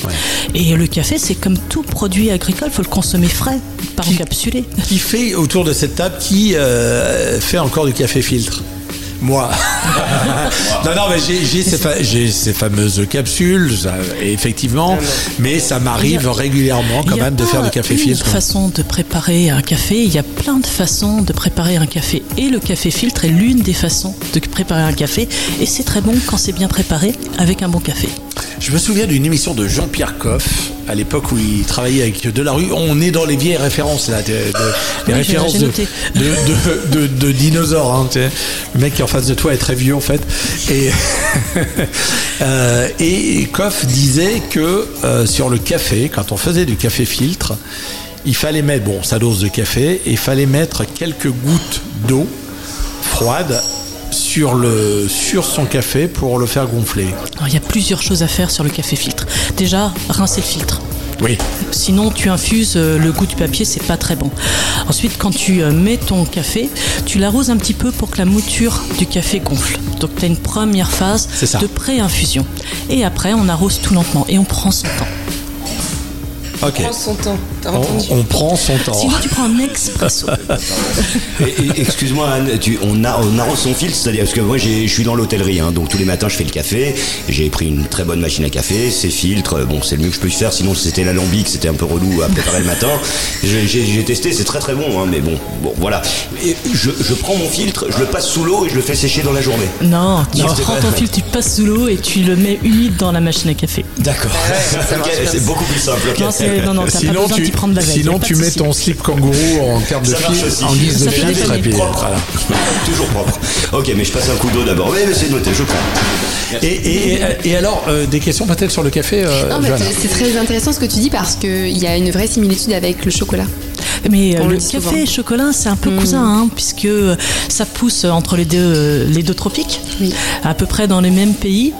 Et le café, c'est comme tout produit agricole, faut le consommer frais, pas encapsulé. Qui fait autour de cette table qui euh, fait encore du café filtre? Moi. non, non, mais j'ai- ces, fa- j'ai ces fameuses capsules, ça, effectivement, mais ça m'arrive régulièrement quand Il y a même de faire du café filtre. façon de préparer un café. Il y a plein de façons de préparer un café. Et le café filtre est l'une des façons de préparer un café. Et c'est très bon quand c'est bien préparé avec un bon café. Je me souviens d'une émission de Jean-Pierre Coff, à l'époque où il travaillait avec Delarue. On est dans les vieilles références, là, de, de- les références de, dinosaures. hein, tu sais. le mec qui est en face de toi est très vieux, en fait. Et, euh, et Coff disait que euh, sur le café, quand on faisait du café filtre, il fallait mettre, bon, sa dose de café, et il fallait mettre quelques gouttes d'eau froide sur, le, sur son café pour le faire gonfler. Alors, il y a plusieurs choses à faire sur le café filtre. Déjà, rincer le filtre. Oui. Sinon, tu infuses euh, le goût du papier, c'est pas très bon. Ensuite, quand tu euh, mets ton café, tu l'arroses un petit peu pour que la mouture du café gonfle. Donc, tu as une première phase C'est ça. de pré-infusion. Et après, on arrose tout lentement et on prend son temps. Ok. Prends son temps. On, prend son temps. Sinon, tu prends un expresso. Excuse-moi Anne, tu, on, a, on arrose son filtre, c'est-à-dire parce que moi j'ai- je suis dans l'hôtellerie, hein, donc tous les matins je fais le café. J'ai pris une très bonne machine à café, c'est filtre, bon c'est le mieux que je peux faire, sinon c'était l'alambic, c'était un peu relou à préparer le matin. J'ai testé, c'est très très bon, hein, mais bon, bon voilà. Et je, je prends mon filtre, je le passe sous l'eau et je le fais sécher dans la journée. Non, tu Non, prends ton filtre, tu passes sous l'eau et tu le mets humide dans la machine à café. D'accord. C'est beaucoup plus simple. ok. Non, c'est- non, non, Sinon, besoin tu, d'y prendre la veille. sinon tu mets ton slip kangourou en termes de aussi. en guise de filtre, et dépanner. puis Propre. voilà. Toujours propre. Ok, mais je passe un coup d'eau d'abord. Oui, mais c'est noté, je prends. Et, et, et alors, euh, des questions peut-être sur le café, euh, Non, c'est très intéressant ce que tu dis parce qu'il y a une vraie similitude avec le chocolat. Mais euh, On le café et chocolat, c'est un peu Mm. cousin, hein, puisque ça pousse entre les deux, les deux tropiques, Oui. à peu près dans les mêmes pays.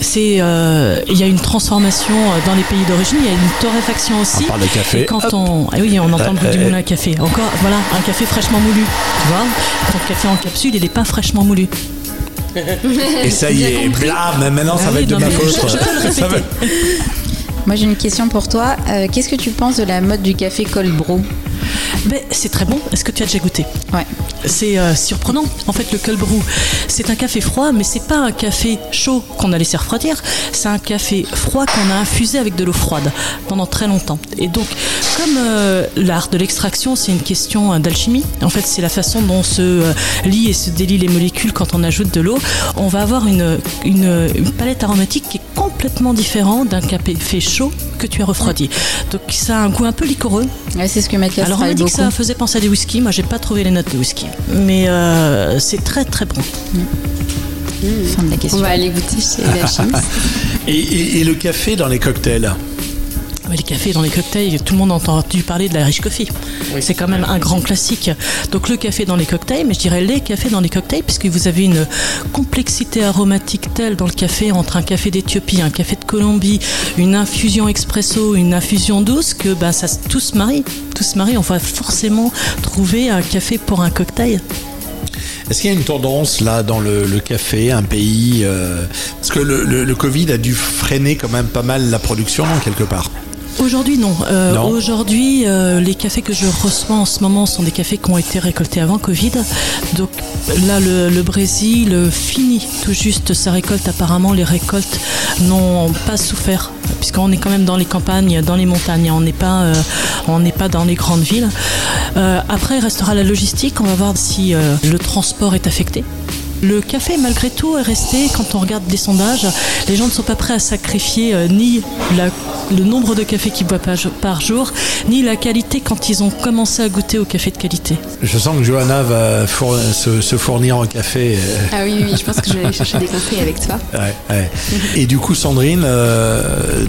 C'est, euh, il y a une transformation euh, dans les pays d'origine, il y a une torréfaction aussi. On parle de café. Et quand on, ah oui, on entend le bruit du Euh, moulin à café. Encore, voilà, un café fraîchement moulu. Tu vois, ton café en capsule, il n'est pas fraîchement moulu. Et ça y est, blam, maintenant ça Ah va être de ma faute. je- je peux le Ça va- Moi j'ai une question pour toi. Euh, Qu'est-ce que tu penses de la mode du café cold brew? C'est très bon. Est-ce que tu as déjà goûté Ouais. C'est euh, surprenant. En fait, le cold brew, c'est un café froid, mais c'est pas un café chaud qu'on a laissé refroidir. C'est un café froid qu'on a infusé avec de l'eau froide pendant très longtemps. Et donc, comme euh, l'art de l'extraction, c'est une question euh, d'alchimie. En fait, c'est la façon dont se lient et se délient les molécules quand on ajoute de l'eau. On va avoir une, une, une palette aromatique qui est complètement différente d'un café chaud que tu as refroidi. Donc, ça a un goût un peu liquoreux. Ouais, c'est ce que Mathias Alors on m'a dit que ça faisait penser à du whisky. Moi, j'ai pas trouvé les notes de whisky, mais euh, c'est très très bon. Fin de la On question. va aller goûter chez la chimiste. Et, et- et le café dans les cocktails? Les cafés dans les cocktails, tout le monde a entendu parler de la riche coffee. C'est quand même un grand classique. Donc le café dans les cocktails, mais je dirais les cafés dans les cocktails, puisque vous avez une complexité aromatique telle dans le café entre un café d'Éthiopie, un café de Colombie, une infusion expresso, une infusion douce, que ben ça se- tout se marie. Tout se marie. On va forcément trouver un café pour un cocktail. Est-ce qu'il y a une tendance là dans le, le café, un pays euh, Parce que le, le- le Covid a dû freiner quand même pas mal la production, non, quelque part. Aujourd'hui, non. Euh, Non. Aujourd'hui, euh, les cafés que je reçois en ce moment sont des cafés qui ont été récoltés avant Covid. Donc là, le, le Brésil finit tout juste sa récolte. Apparemment, les récoltes n'ont pas souffert, puisqu'on est quand même dans les campagnes, dans les montagnes. On n'est pas, euh, on n'est pas dans les grandes villes. Euh, après, il restera la logistique. On va voir si euh, le transport est affecté. Le café, malgré tout, est resté, quand on regarde des sondages, les gens ne sont pas prêts à sacrifier euh, ni la- le nombre de cafés qu'ils boivent par, par jour, ni la qualité quand ils ont commencé à goûter au café de qualité. Je sens que Johanna va four- se, se fournir en café. euh, Ah oui, oui, je pense que je vais aller chercher des conseils avec toi. ouais, ouais. Et du coup, Sandrine, euh,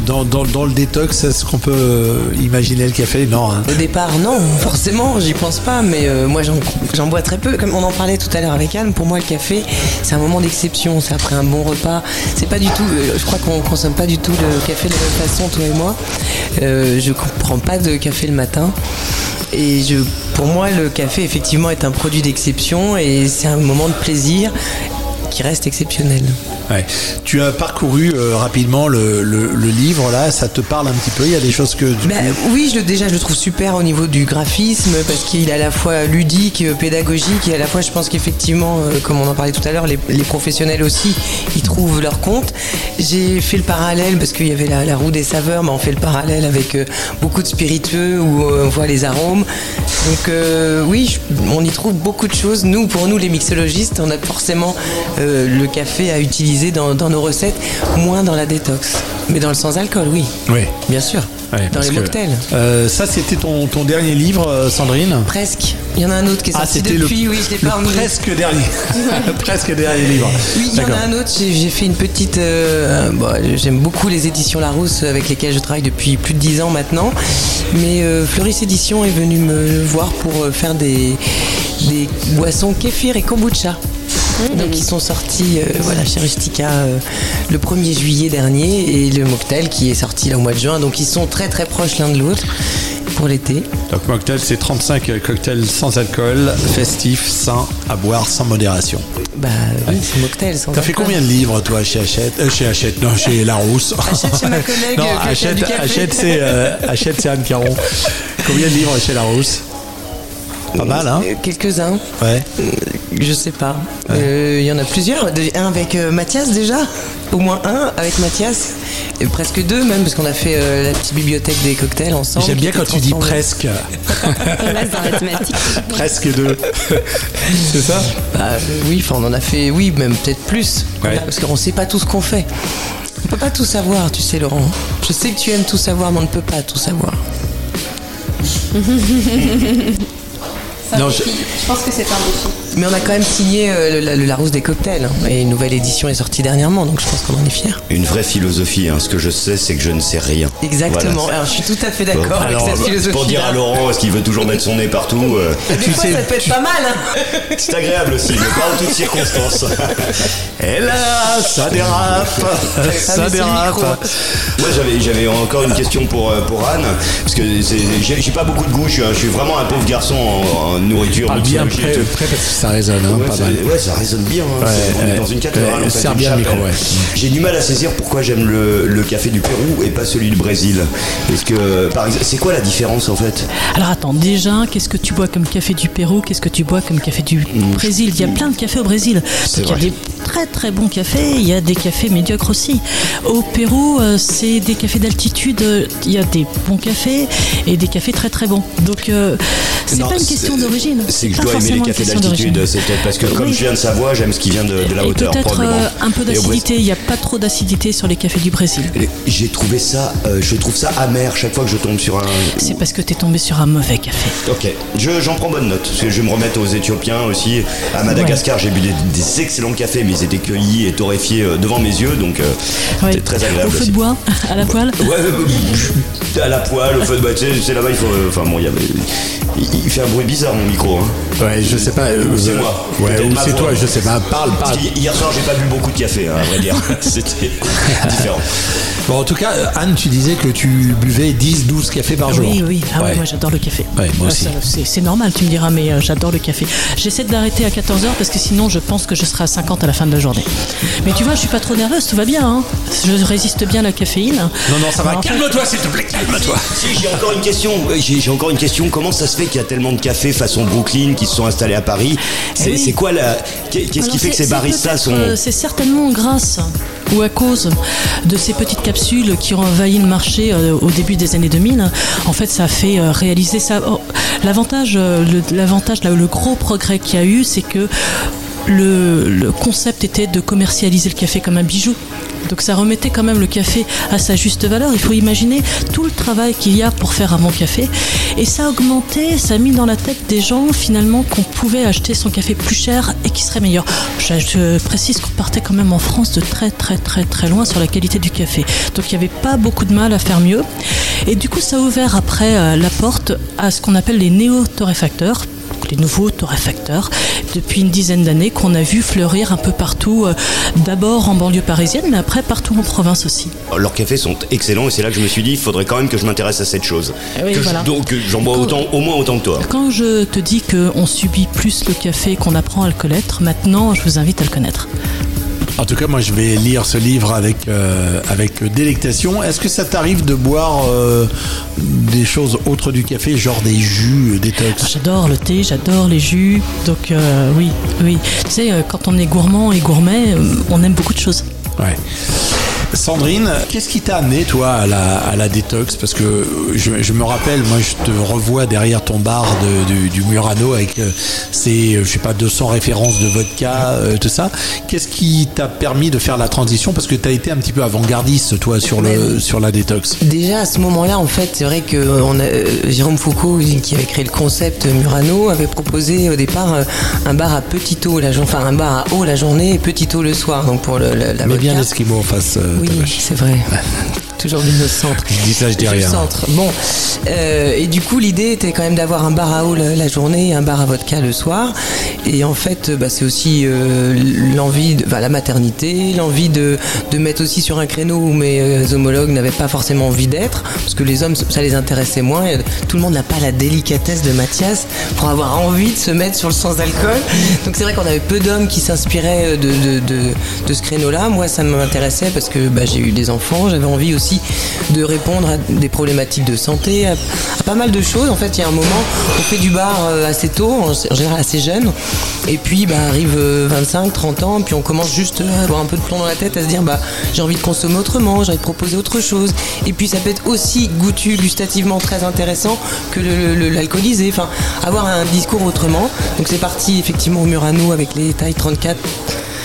dans, dans- dans le détox, est-ce qu'on peut imaginer le café? Non. hein. Au départ, non, forcément, j'y pense pas, mais euh, moi j'en j'en bois très peu. Comme on en parlait tout à l'heure avec Anne, pour moi le café, c'est un moment d'exception, c'est après un bon repas. C'est pas du tout, euh, je crois qu'on consomme pas du tout le café de la même façon, toi et moi. Euh, je comprends pas de café le matin. Et je, pour moi, le café, effectivement, est un produit d'exception et c'est un moment de plaisir. Qui reste exceptionnel. Ouais. Tu as parcouru euh, rapidement le, le- le livre là, ça te parle un petit peu Il y a des choses que du Ben, oui, je, déjà je le trouve super au niveau du graphisme parce qu'il est à la fois ludique, euh, pédagogique et à la fois je pense qu'effectivement, euh, comme on en parlait tout à l'heure, les, les professionnels aussi, ils trouvent leur compte. J'ai fait le parallèle parce qu'il y avait la, la roue des saveurs, mais on fait le parallèle avec euh, beaucoup de spiritueux où on voit les arômes. Donc oui, je- on y trouve beaucoup de choses. Nous, pour nous les mixologistes, on a forcément euh, le café à utiliser dans, dans nos recettes, moins dans la détox. Mais dans le sans-alcool, oui. Oui. Bien sûr. Dans les que, mocktails. euh, ça, c'était ton, ton dernier livre, euh, Sandrine Presque. Il y en a un autre qui est Ah, sorti c'était depuis, le, oui, je l'ai pas presque dernier, presque dernier livre. Oui, il y en a un autre. J'ai fait une petite. euh, bon, J'aime beaucoup les éditions Larousse avec lesquelles je travaille depuis plus de 10 ans maintenant. Mais Fleuris Édition est venu me voir pour faire des, des boissons kéfir et kombucha. Donc ils sont sortis euh, voilà, chez Rustica euh, le 1er juillet dernier et le mocktail qui est sorti là au mois de juin. Donc ils sont très très proches l'un de l'autre pour l'été. Donc Mocktail, c'est 35 cocktails sans alcool, festifs, sains, à boire sans modération. Bah oui, c'est mocktail. sans T'as fait combien de livres, toi, chez Hachette euh, Chez Hachette, non, chez Larousse. Hachette, chez ma collègue, non, euh, Hachette, euh, Hachette, c'est Anne Caron. Combien de livres chez Larousse Pas mal, hein Euh, Quelques-uns. Ouais. Je sais pas. Euh, Il y en a plusieurs. Un avec euh, Mathias déjà? Au moins un avec Mathias? Et presque deux même, parce qu'on a fait euh, la petite bibliothèque des cocktails ensemble. J'aime bien quand tu dis presque. On reste dans la thématique. presque deux. c'est ça? Bah, euh, oui, enfin, on en a fait, oui, même peut-être plus. Voilà, parce qu'on sait pas tout ce qu'on fait. On peut pas tout savoir, tu sais, Laurent. Je sais que tu aimes tout savoir, mais on ne peut pas tout savoir. Non, je- Je pense que c'est un défi. Mais on a quand même signé euh, le, le Larousse des cocktails. hein, et une nouvelle édition est sortie dernièrement, donc je pense qu'on en est fiers. Une vraie philosophie. hein. Ce que je sais, c'est que je ne sais rien. Exactement. Voilà. Alors je suis tout à fait d'accord avec Alors, cette philosophie. pour dire à Laurent, est-ce qu'il veut toujours mettre son nez partout euh, Des fois, ça peut être pas mal. hein. C'est agréable aussi, mais pas en toutes circonstances. Et là, ça dérape, ça dérape. Moi, j'avais, j'avais encore une question pour, euh, pour Anne, parce que c'est- j'ai, j'ai pas beaucoup de goût, je suis, un- je suis vraiment un pauvre garçon en, en nourriture. Bien près, ça résonne, hein, Ouais, pas mal. ouais, ça résonne bien. hein. Ouais, on est dans une cathédrale. Ouais, en fait, serre une bien le chapelle. micro, ouais. J'ai du mal à saisir pourquoi j'aime le, le café du Pérou et pas celui du Brésil. Est-ce que, par exemple, c'est quoi la différence en fait? Alors attends, déjà, qu'est-ce que tu bois comme café du Pérou? Qu'est-ce que tu bois comme café du Brésil? Il y a plein de cafés au Brésil. Donc il y a des très très bons cafés, il y a des cafés médiocres aussi. Au Pérou, euh, c'est des cafés d'altitude, il y a des bons cafés et des cafés très très bons. Donc euh, c'est pas une question d'origine. C'est que je dois aimer les forcément une cafés question d'altitude. C'est peut-être parce que comme Oui. je viens de Savoie, j'aime ce qui vient de, de la Et hauteur. peut-être probablement. euh, un peu d'acidité, il n'y a pas trop d'acidité sur les cafés du Brésil. J'ai trouvé ça, euh, je trouve ça amer chaque fois que je tombe sur un. C'est parce que tu es tombé sur un mauvais café. Ok, je- j'en prends bonne note. Parce que je vais me remettre aux Éthiopiens aussi. À Madagascar, j'ai bu des, des excellents cafés, mais ils étaient cueillis et torréfiés euh, devant mes yeux, donc euh, Ouais. c'était très agréable. Au feu aussi. de bois, à la poêle Ouais, à la poêle, au feu de bois, tu sais, c'est là-bas, il faut. euh, Enfin bon, il y avait. Il, il fait un bruit bizarre mon micro. Hein. Ouais, je sais pas. euh, Ou c'est euh, moi. Ouais, ou c'est toi, je sais pas. Parle, parle. Hier soir, j'ai pas bu beaucoup de café, hein, à vrai dire. C'était différent. Bon, en tout cas, euh, Anne, tu disais que tu buvais 10, 12 cafés par jour. Oui, oui. Ah ouais, moi j'adore le café. Ouais, moi Ouais, aussi. C'est c'est normal, tu me diras, mais euh, j'adore le café. J'essaie d'arrêter à 14h parce que sinon je pense que je serai à 50 à la fin de la journée. Mais tu vois, je suis pas trop nerveuse, tout va bien. hein. Je résiste bien à la caféine. Non, non, ça va. Calme-toi, s'il te plaît, calme-toi. Si, j'ai encore une question. J'ai j'ai encore une question. Comment ça se fait qu'il y a tellement de cafés façon Brooklyn qui se sont installés à Paris C'est Eh oui. c'est quoi la. Qu'est-ce qui fait que ces baristas sont. euh, C'est certainement grâce ou à cause de ces petites capsules qui ont envahi le marché euh, au début des années 2000. En fait, ça a fait euh, réaliser ça. Oh, L'avantage, le- l'avantage, le gros progrès qu'il y a eu, c'est que le, le concept était de commercialiser le café comme un bijou. Donc ça remettait quand même le café à sa juste valeur. Il faut imaginer tout le travail qu'il y a pour faire un bon café. Et ça a augmenté, ça a mis dans la tête des gens finalement qu'on pouvait acheter son café plus cher et qui serait meilleur. Je, précise qu'on partait quand même en France de très très très très loin sur la qualité du café. Donc il n'y avait pas beaucoup de mal à faire mieux. Et du coup ça a ouvert après euh, la porte à ce qu'on appelle les néo-torréfacteurs les nouveaux torréfacteurs, depuis une dizaine d'années qu'on a vu fleurir un peu partout, euh, d'abord en banlieue parisienne, mais après partout en province aussi. Leurs cafés sont excellents et c'est là que je me suis dit, il faudrait quand même que je m'intéresse à cette chose. Oui, Que je- donc euh, j'en bois Quand- autant, au moins autant que toi. Quand je te dis qu'on subit plus le café qu'on apprend à le connaître, maintenant je vous invite à le connaître. En tout cas, moi, je vais lire ce livre avec, euh, avec délectation. Est-ce que ça t'arrive de boire euh, des choses autres du café, genre des jus euh, détox J'adore le thé, j'adore les jus, donc euh, oui, oui. Tu sais, quand on est gourmand et gourmet, on aime beaucoup de choses. Ouais. Sandrine, qu'est-ce qui t'a amené toi à la, à la détox? Parce que je, je me rappelle, moi je te revois derrière ton bar de, du, du Murano avec euh, ces, euh, je sais pas, 200 références de vodka, euh, tout ça. Qu'est-ce qui t'a permis de faire la transition? Parce que t'as été un petit peu avant-gardiste toi sur, le, sur la détox. Déjà à ce moment-là, en fait, c'est vrai que euh, on a, Jérôme Foucault, qui avait créé le concept Murano, avait proposé au départ un bar à petit eau, la, enfin un bar à eau la journée et petit eau le soir. Donc pour le, la, la Mais bien vodka. l'Eskimo en face. euh, Oui, c'est vrai. Toujours centre. Je dis ça, je dis rien. centre. Bon, Euh, et du coup, l'idée était quand même d'avoir un bar à eau la, journée et un bar à vodka le soir. Et en fait, bah, c'est aussi euh, l'envie, de, la maternité, l'envie de, de mettre aussi sur un créneau où mes euh, homologues n'avaient pas forcément envie d'être, parce que les hommes, ça les intéressait moins. Et tout le monde n'a pas la délicatesse de Mathias pour avoir envie de se mettre sur le sans alcool. Donc c'est vrai qu'on avait peu d'hommes qui s'inspiraient de, de ce créneau-là. Moi, ça m'intéressait parce que bah, j'ai eu des enfants, j'avais envie aussi de répondre à des problématiques de santé, à, pas mal de choses. En fait, il y a un moment, on fait du bar euh, assez tôt, en général assez jeune, et puis bah, arrive euh, 25, 30 ans, puis on commence juste à avoir un peu de plomb dans la tête, à se dire bah, j'ai envie de consommer autrement, j'ai envie de proposer autre chose. Et puis ça peut être aussi goûtu, gustativement très intéressant que l'alcoolisé, enfin avoir un discours autrement. Donc c'est parti effectivement au Murano avec les tailles 34.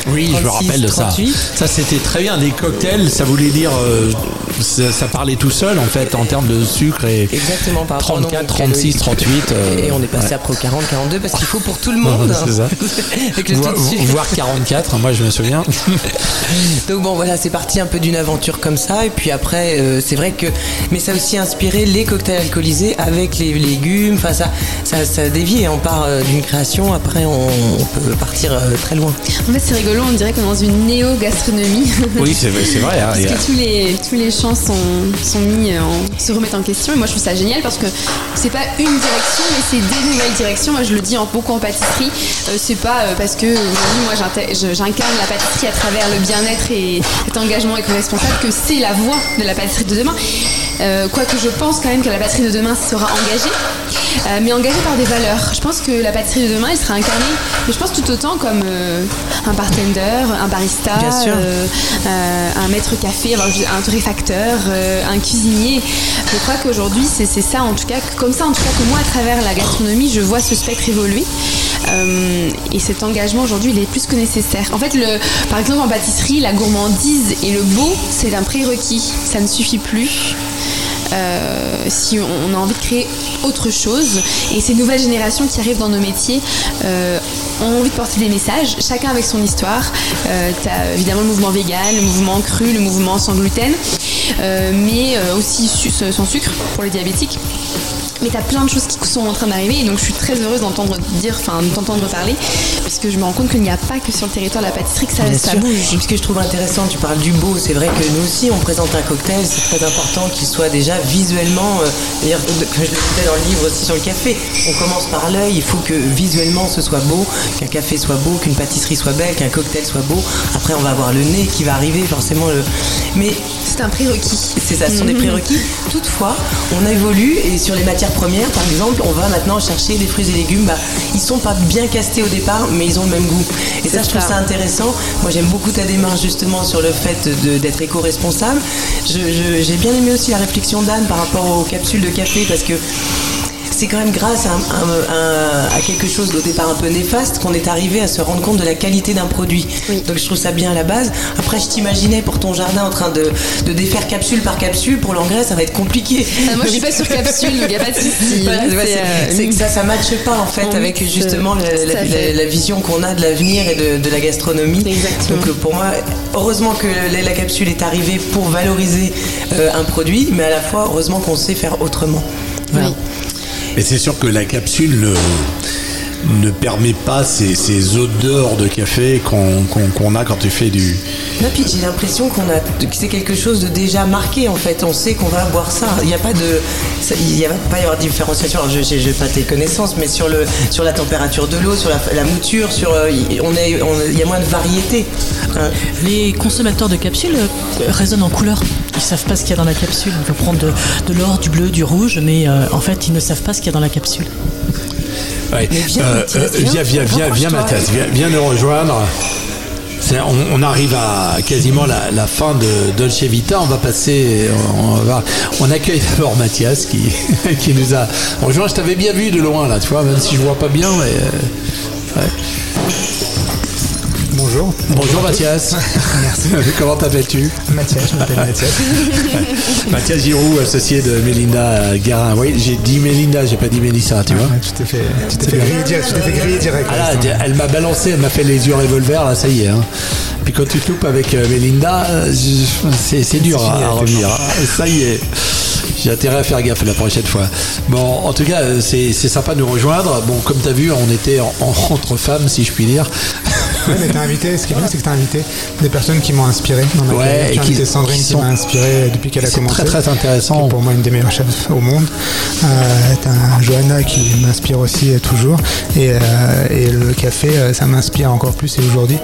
Oui, je me 36, rappelle de ça. 38. Ça, c'était très bien. Des cocktails, ça voulait dire. euh, ça, ça parlait tout seul, en fait, en termes de sucre et. Exactement, par rapport au nombre 34, de 36, calories. 38. euh, Et on est passé ouais. après au 40, 42 parce qu'il faut pour tout le monde. C'est ça. Avec le sucre. voire 44, moi je me souviens. Donc bon voilà, c'est parti un peu d'une aventure comme ça. Et puis après, euh, c'est vrai que, mais ça a aussi inspiré les cocktails alcoolisés avec les légumes. Enfin ça, ça, ça dévie. On part euh, d'une création. Après, on, on peut partir euh, très loin. En fait, c'est rigolo, on dirait qu'on est dans une néo-gastronomie. Oui, c'est vrai, hein, Parce a- que tous les, tous les champs sont, sont mis en, se remettent en question. Et moi, je trouve ça génial parce que c'est pas une direction, mais c'est des nouvelles directions. Moi, je le dis en, beaucoup en pâtisserie. Euh, c'est pas euh, parce que aujourd'hui, moi, j'incarne la pâtisserie à travers le bien-être et cet engagement éco-responsable que c'est la voie de la pâtisserie de demain. Euh, Quoique je pense quand même que la pâtisserie de demain sera engagée, euh, mais engagée par des valeurs. Je pense que la pâtisserie de demain, elle sera incarnée, mais je pense tout autant comme euh, un bartender, un barista, un maître café, un torréfacteur, un cuisinier. Je crois qu'aujourd'hui, c'est ça, en tout cas, comme ça, en tout cas, que moi, à travers la gastronomie, je vois ce spectre évoluer. Euh, et cet engagement aujourd'hui, il est plus que nécessaire. En fait, le, par exemple, en pâtisserie, la gourmandise et le beau, c'est un prérequis. Ça ne suffit plus. Euh, si on a envie de créer autre chose et ces nouvelles générations qui arrivent dans nos métiers euh, ont envie de porter des messages, chacun avec son histoire. Euh, évidemment le mouvement vegan, le mouvement cru, le mouvement sans gluten, euh, mais aussi sans sucre pour les diabétiques. Mais t'as plein de choses qui sont en train d'arriver et donc je suis très heureuse d'entendre dire, enfin d'entendre parler, puisque je me rends compte qu'il n'y a pas que sur le territoire de la pâtisserie que ça, Bien ça sûr. bouge. Ce que je trouve intéressant, tu parles du beau, c'est vrai que nous aussi on présente un cocktail, c'est très important qu'il soit déjà visuellement, euh, d'ailleurs de- comme je le disais dans le livre aussi sur le café, on commence par l'œil, il faut que visuellement ce soit beau, qu'un café soit beau, qu'une pâtisserie soit belle, qu'un cocktail soit beau, après on va avoir le nez qui va arriver forcément, le... mais C'est un prérequis. c'est ça, ce sont des prérequis. Toutefois, on évolue et sur les matières premières, par exemple, on va maintenant chercher des fruits et légumes. Bah, ils sont pas bien castés au départ, mais ils ont le même goût. Et ça, je trouve ça. intéressant. Moi, j'aime beaucoup ta démarche justement sur le fait d'être éco-responsable. J'ai bien aimé aussi la réflexion d'Anne par rapport aux capsules de café parce que c'est quand même grâce à, quelque chose au départ un peu néfaste qu'on est arrivé à se rendre compte de la qualité d'un produit. Donc je trouve ça bien à la base. Après, je t'imaginais pour ton jardin en train de, de défaire capsule par capsule. Pour l'engrais, ça va être compliqué. Ah, moi, je suis pas sur capsule, donc y a pas de souci. Voilà, C'est, euh, c'est que ça, ça matche pas en fait avec mixe, justement la, vision qu'on a de l'avenir et de, de la gastronomie. Exactement. Donc euh, pour moi, heureusement que la, la capsule est arrivée pour valoriser euh, un produit, mais à la fois heureusement qu'on sait faire autrement. Voilà. Oui. Mais c'est sûr que la capsule, euh, ne permet pas ces, ces odeurs de café qu'on a quand tu fais du. Non, puis j'ai l'impression qu'on a, que c'est quelque chose de déjà marqué en fait. On sait qu'on va boire ça. Il n'y a pas de, ça- il y a pas y avoir de différenciation. Alors, je n'ai pas tes connaissances, mais sur le, sur la température de l'eau, sur la, la mouture, sur, euh, on est, on- il y a moins de variété. hein. Les consommateurs de capsules euh, raisonnent en couleur. Ils savent pas ce qu'il y a dans la capsule. On peut prendre de, de l'or, du bleu, du rouge, mais euh, en fait, ils ne savent pas ce qu'il y a dans la capsule. Ouais. Mais viens, Euh, Mathias, euh, viens. viens, viens, viens. Mathias, viens, viens nous rejoindre. On, on arrive à quasiment la, la fin de Dolce Vita. On va passer, on, va, on accueille d'abord Mathias qui, qui nous a rejoint. Je t'avais bien vu de loin là, tu vois, même si je vois pas bien. Mais, euh, ouais. Bonjour. Bonjour Mathias. Merci. Comment t'appelles-tu Mathias, je m'appelle Mathias. Mathias Giroux, associé de Mélinda Guérin. Oui, j'ai dit Mélinda, j'ai pas dit Mélissa, tu vois. Ouais, tu t'es fait, tu t'es fait griller direct. Tu t'es fait griller direct. Ah à là, l'instant. elle m'a balancé, elle m'a fait les yeux revolver, là, ça y est. Hein. Puis quand tu te loupes avec euh, Mélinda, euh, c'est c'est dur fini à, à revenir. Ah, Ça y est. J'ai intérêt à faire gaffe la prochaine fois. Bon, en tout cas, euh, c'est c'est sympa de nous rejoindre. Bon, comme tu as vu, on était en, en- entre femmes, si je puis dire. Ouais, mais t'as invité, ce qui est bien, c'est que t'as invité des personnes qui m'ont inspiré dans ma Ouais, carrière. et Tu as qui- invité Sandrine qui qui, m'a inspiré depuis qu'elle a C'est commencé. très très qui intéressant. est pour moi une des meilleures chefs au monde. Euh, t'as Johanna qui m'inspire aussi euh, toujours. Et, euh, et le café, euh, ça m'inspire encore plus. Et aujourd'hui,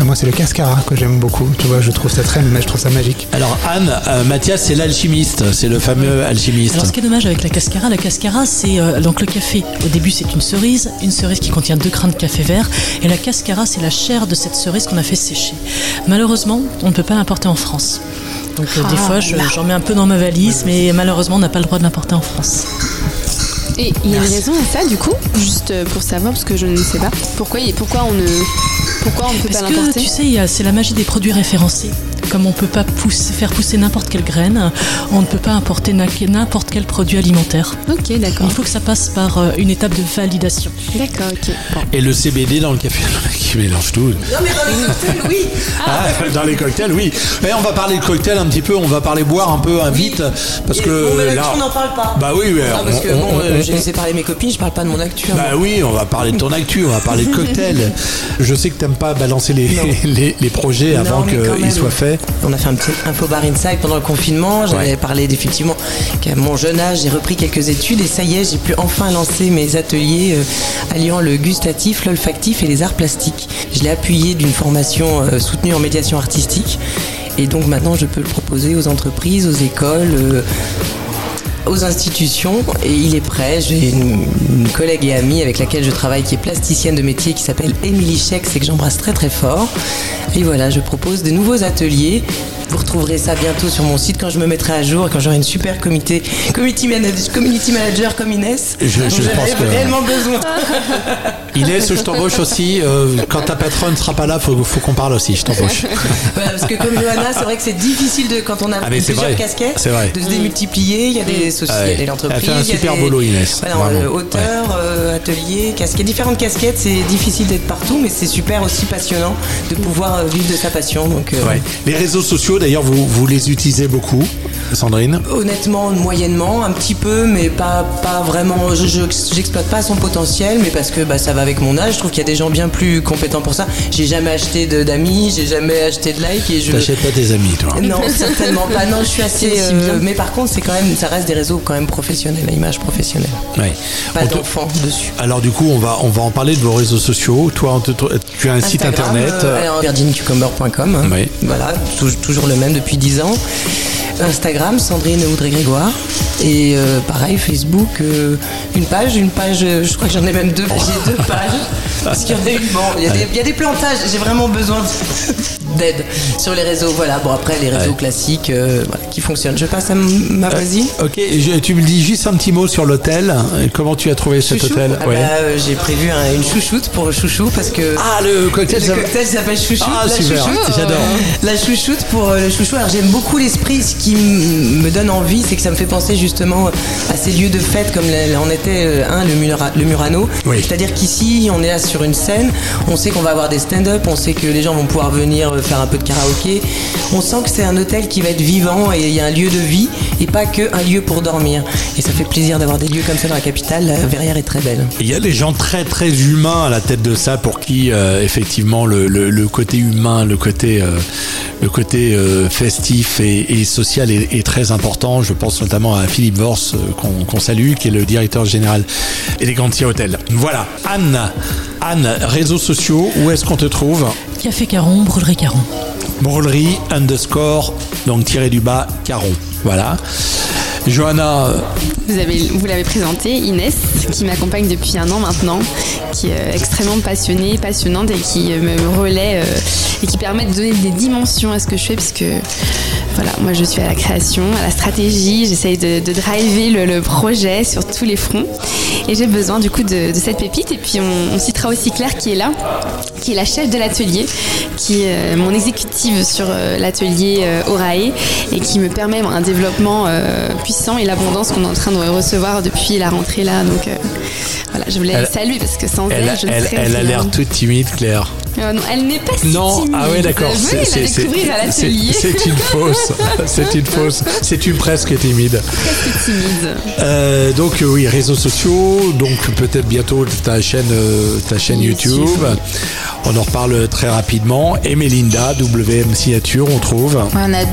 euh, moi, c'est le cascara que j'aime beaucoup. Tu vois, je trouve ça très, mais je trouve ça magique. Alors Anne, euh, Mathias, c'est l'alchimiste, c'est le fameux alchimiste. Alors, ce qui est dommage avec la cascara, la cascara, c'est euh, donc le café. Au début, c'est une cerise, une cerise qui contient deux grains de café vert, et la cascara, c'est la chair de cette cerise qu'on a fait sécher. Malheureusement, on ne peut pas l'importer en France. Donc, euh, des fois, je- j'en mets un peu dans ma valise, mais malheureusement, on n'a pas le droit de l'importer en France. Et il y a une raison à ça, du coup, juste euh, pour savoir, parce que je ne sais pas. Pourquoi, pourquoi on ne, pourquoi on ne peut Parce pas que l'importer? tu sais, c'est la magie des produits référencés. Comme on ne peut pas pousser- faire pousser n'importe quelle graine, on ne peut pas importer n'importe quel produit alimentaire. Ok, d'accord. Il faut que ça passe par euh, une étape de validation. D'accord, ok. Bon. Et le CBD dans le café, qui mélange tout. Non, mais dans les cocktails, oui. Ah, dans les cocktails, oui. Mais on va parler de cocktails un petit peu, on va parler boire un peu, hein, vite, parce Et que bon, mais là, on n'en parle pas. Bah oui, mais Ah, parce que on- bon, on- euh, j'ai laissé parler mes copines, je parle pas de mon actu. hein. Bah oui, on va parler de ton actu, on va parler de cocktails. Je sais que t'aimes pas balancer les, Non. les, les projets Non, avant qu'ils soient faits. On a fait un petit info bar inside pendant le confinement. J'avais Ouais. parlé effectivement qu'à mon jeune âge, j'ai repris quelques études et ça y est, j'ai pu enfin lancer mes ateliers euh, alliant le gustatif, l'olfactif et les arts plastiques. Je l'ai appuyé d'une formation euh, soutenue en médiation artistique et donc maintenant je peux le proposer aux entreprises, aux écoles. euh, aux institutions et il est prêt. J'ai une, une collègue et amie avec laquelle je travaille qui est plasticienne de métier qui s'appelle Émilie Chex et que j'embrasse très très fort. Et voilà, je propose de nouveaux ateliers. Vous retrouverez ça bientôt sur mon site quand je me mettrai à jour et quand j'aurai une super comité, community manager, community manager comme Inès. Je- je dont pense que- réellement besoin. Inès, je t'embauche aussi. euh, quand ta patronne sera pas là, faut, faut qu'on parle aussi. Je t'embauche. Voilà, parce que comme Johanna, c'est vrai que c'est difficile de, quand on a Ah, plusieurs vrai. casquettes, de se démultiplier. Il y a des sociétés, ouais. entreprises. Elle fait un super des- boulot, Inès. Voilà, Vraiment. euh, auteur, euh, atelier, casquette, différentes casquettes. C'est difficile d'être partout, mais c'est super aussi passionnant de pouvoir euh, vivre de sa passion. Donc, euh, Ouais. Les réseaux sociaux, d'ailleurs, vous, vous les utilisez beaucoup, Sandrine? Honnêtement, moyennement, un petit peu, mais pas, pas vraiment. Je j'exploite pas son potentiel, mais parce que bah, ça va avec mon âge. Je trouve qu'il y a des gens bien plus compétents pour ça. J'ai jamais acheté de- d'amis, j'ai jamais acheté de likes et je. T'achètes pas tes amis, toi Non, certainement pas. Non, je suis assez. Euh, mais par contre, c'est quand même, ça reste des réseaux quand même professionnels, à image professionnelle. Ouais. Pas d'enfants dessus. Alors du coup, on va, on va en parler de vos réseaux sociaux. Toi, te- tu as un site internet. euh, virgincucumber.com. hein. Oui. Voilà, tou- toujours le même depuis 10 ans. Instagram, Sandrine Audrey Grégoire. Et euh, pareil, Facebook, euh, une page, une page, euh, je crois que j'en ai même deux, j'ai deux pages. Parce qu'il y en a une, bon, il y, a des- il y a des plantages, j'ai vraiment besoin d'aide sur les réseaux. Voilà, bon après les réseaux Ouais. classiques euh, voilà, qui fonctionnent. Je passe à ma vas-y. Ok, je- tu me dis juste un petit mot sur l'hôtel. Comment tu as trouvé cet Chouchou hôtel Ah bah, euh, J'ai prévu un- une chouchoute pour Chouchou parce que. Ah, le cocktail, Le cocktail s'appelle Chouchou. Ah, la super, chouchoute, j'adore. La chouchoute pour euh, le chouchou. Alors j'aime beaucoup l'esprit. Ce qui me donne envie, c'est que ça me fait penser justement à ces lieux de fête comme en était euh, un, le, Mura- le Murano. Oui. C'est-à-dire qu'ici, on est là sur une scène. On sait qu'on va avoir des stand-up. On sait que les gens vont pouvoir venir euh, faire un peu de karaoké. On sent que c'est un hôtel qui va être vivant et il y a un lieu de vie et pas que un lieu pour dormir. Et ça fait plaisir d'avoir des lieux comme ça dans la capitale. La Verrières est très belle. Il y a des gens très très humains à la tête de ça pour qui euh, effectivement le, le- côté humain, le côté, euh, le côté euh, festif et, social est, très important. Je pense notamment à Philippe Vors euh, qu'on qu'on salue, qui est le directeur général Elegantia Hotel. Voilà, Anne, Anne, réseaux sociaux, où est-ce qu'on te trouve Café Caron, Brûlerie Caron. Brûlerie underscore, donc tiré du bas, Caron. Voilà. Johanna, Vous avez, vous l'avez présenté, Inès, qui m'accompagne depuis un an maintenant, qui est euh, extrêmement passionnée, passionnante et qui euh, me relaie euh, et qui permet de donner des dimensions à ce que je fais, puisque voilà, moi je suis à la création, à la stratégie, j'essaye de, de driver le, le projet sur tous les fronts et j'ai besoin du coup de, de cette pépite. Et puis on, on citera aussi Claire qui est là, qui est la chef de l'atelier, qui est euh, mon exécutive sur euh, l'atelier euh, Orae et qui me permet un développement puissant et l'abondance qu'on est en train de recevoir depuis la rentrée là. Donc voilà, je voulais Elle- saluer parce que sans elle, elle, je ne elle, serais elle a l'air toute timide, Claire. Euh, non, elle n'est pas si Non, timide. ah ouais, d'accord. Venez la découvrir à c'est- l'atelier. c'est une fausse. C'est une fausse. C'est une presque timide. Presque timide. Euh, donc euh, oui, réseaux sociaux, donc peut-être bientôt ta chaîne, euh, ta chaîne YouTube. On en reparle très rapidement. Et Mélinda, WM Signature, on trouve. On a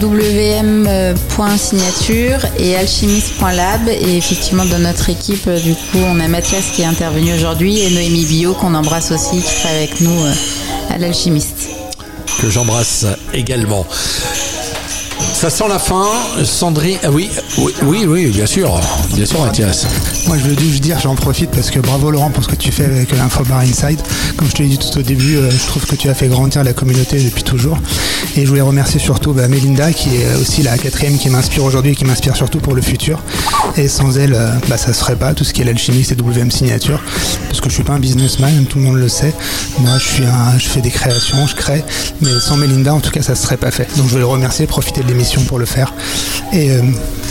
wm.signature et alchimiste.lab et effectivement dans notre équipe du coup on a Mathias qui est intervenu aujourd'hui et Noémie Bio qu'on embrasse aussi qui travaille avec nous euh, à l'alchimiste. que j'embrasse également. Ça sent la fin, Sandrine. Ah oui, oui, oui, bien sûr, bien sûr, Mathias. Moi, je veux juste dire, j'en profite parce que bravo Laurent pour ce que tu fais avec l'Infobar Inside. Comme je te l'ai dit tout au début, euh, je trouve que tu as fait grandir la communauté depuis toujours. Et je voulais remercier surtout bah, Mélinda, qui est aussi la quatrième qui m'inspire aujourd'hui et qui m'inspire surtout pour le futur. Et sans elle, euh, bah, ça se ferait pas tout ce qui est l'alchimiste et WM Signature. Parce que je suis pas un businessman, tout le monde le sait. Moi, je suis un, je fais des créations, je crée. Mais sans Mélinda, en tout cas, ça serait pas fait. Donc je veux le remercier, profiter de l'émission pour le faire. Et euh,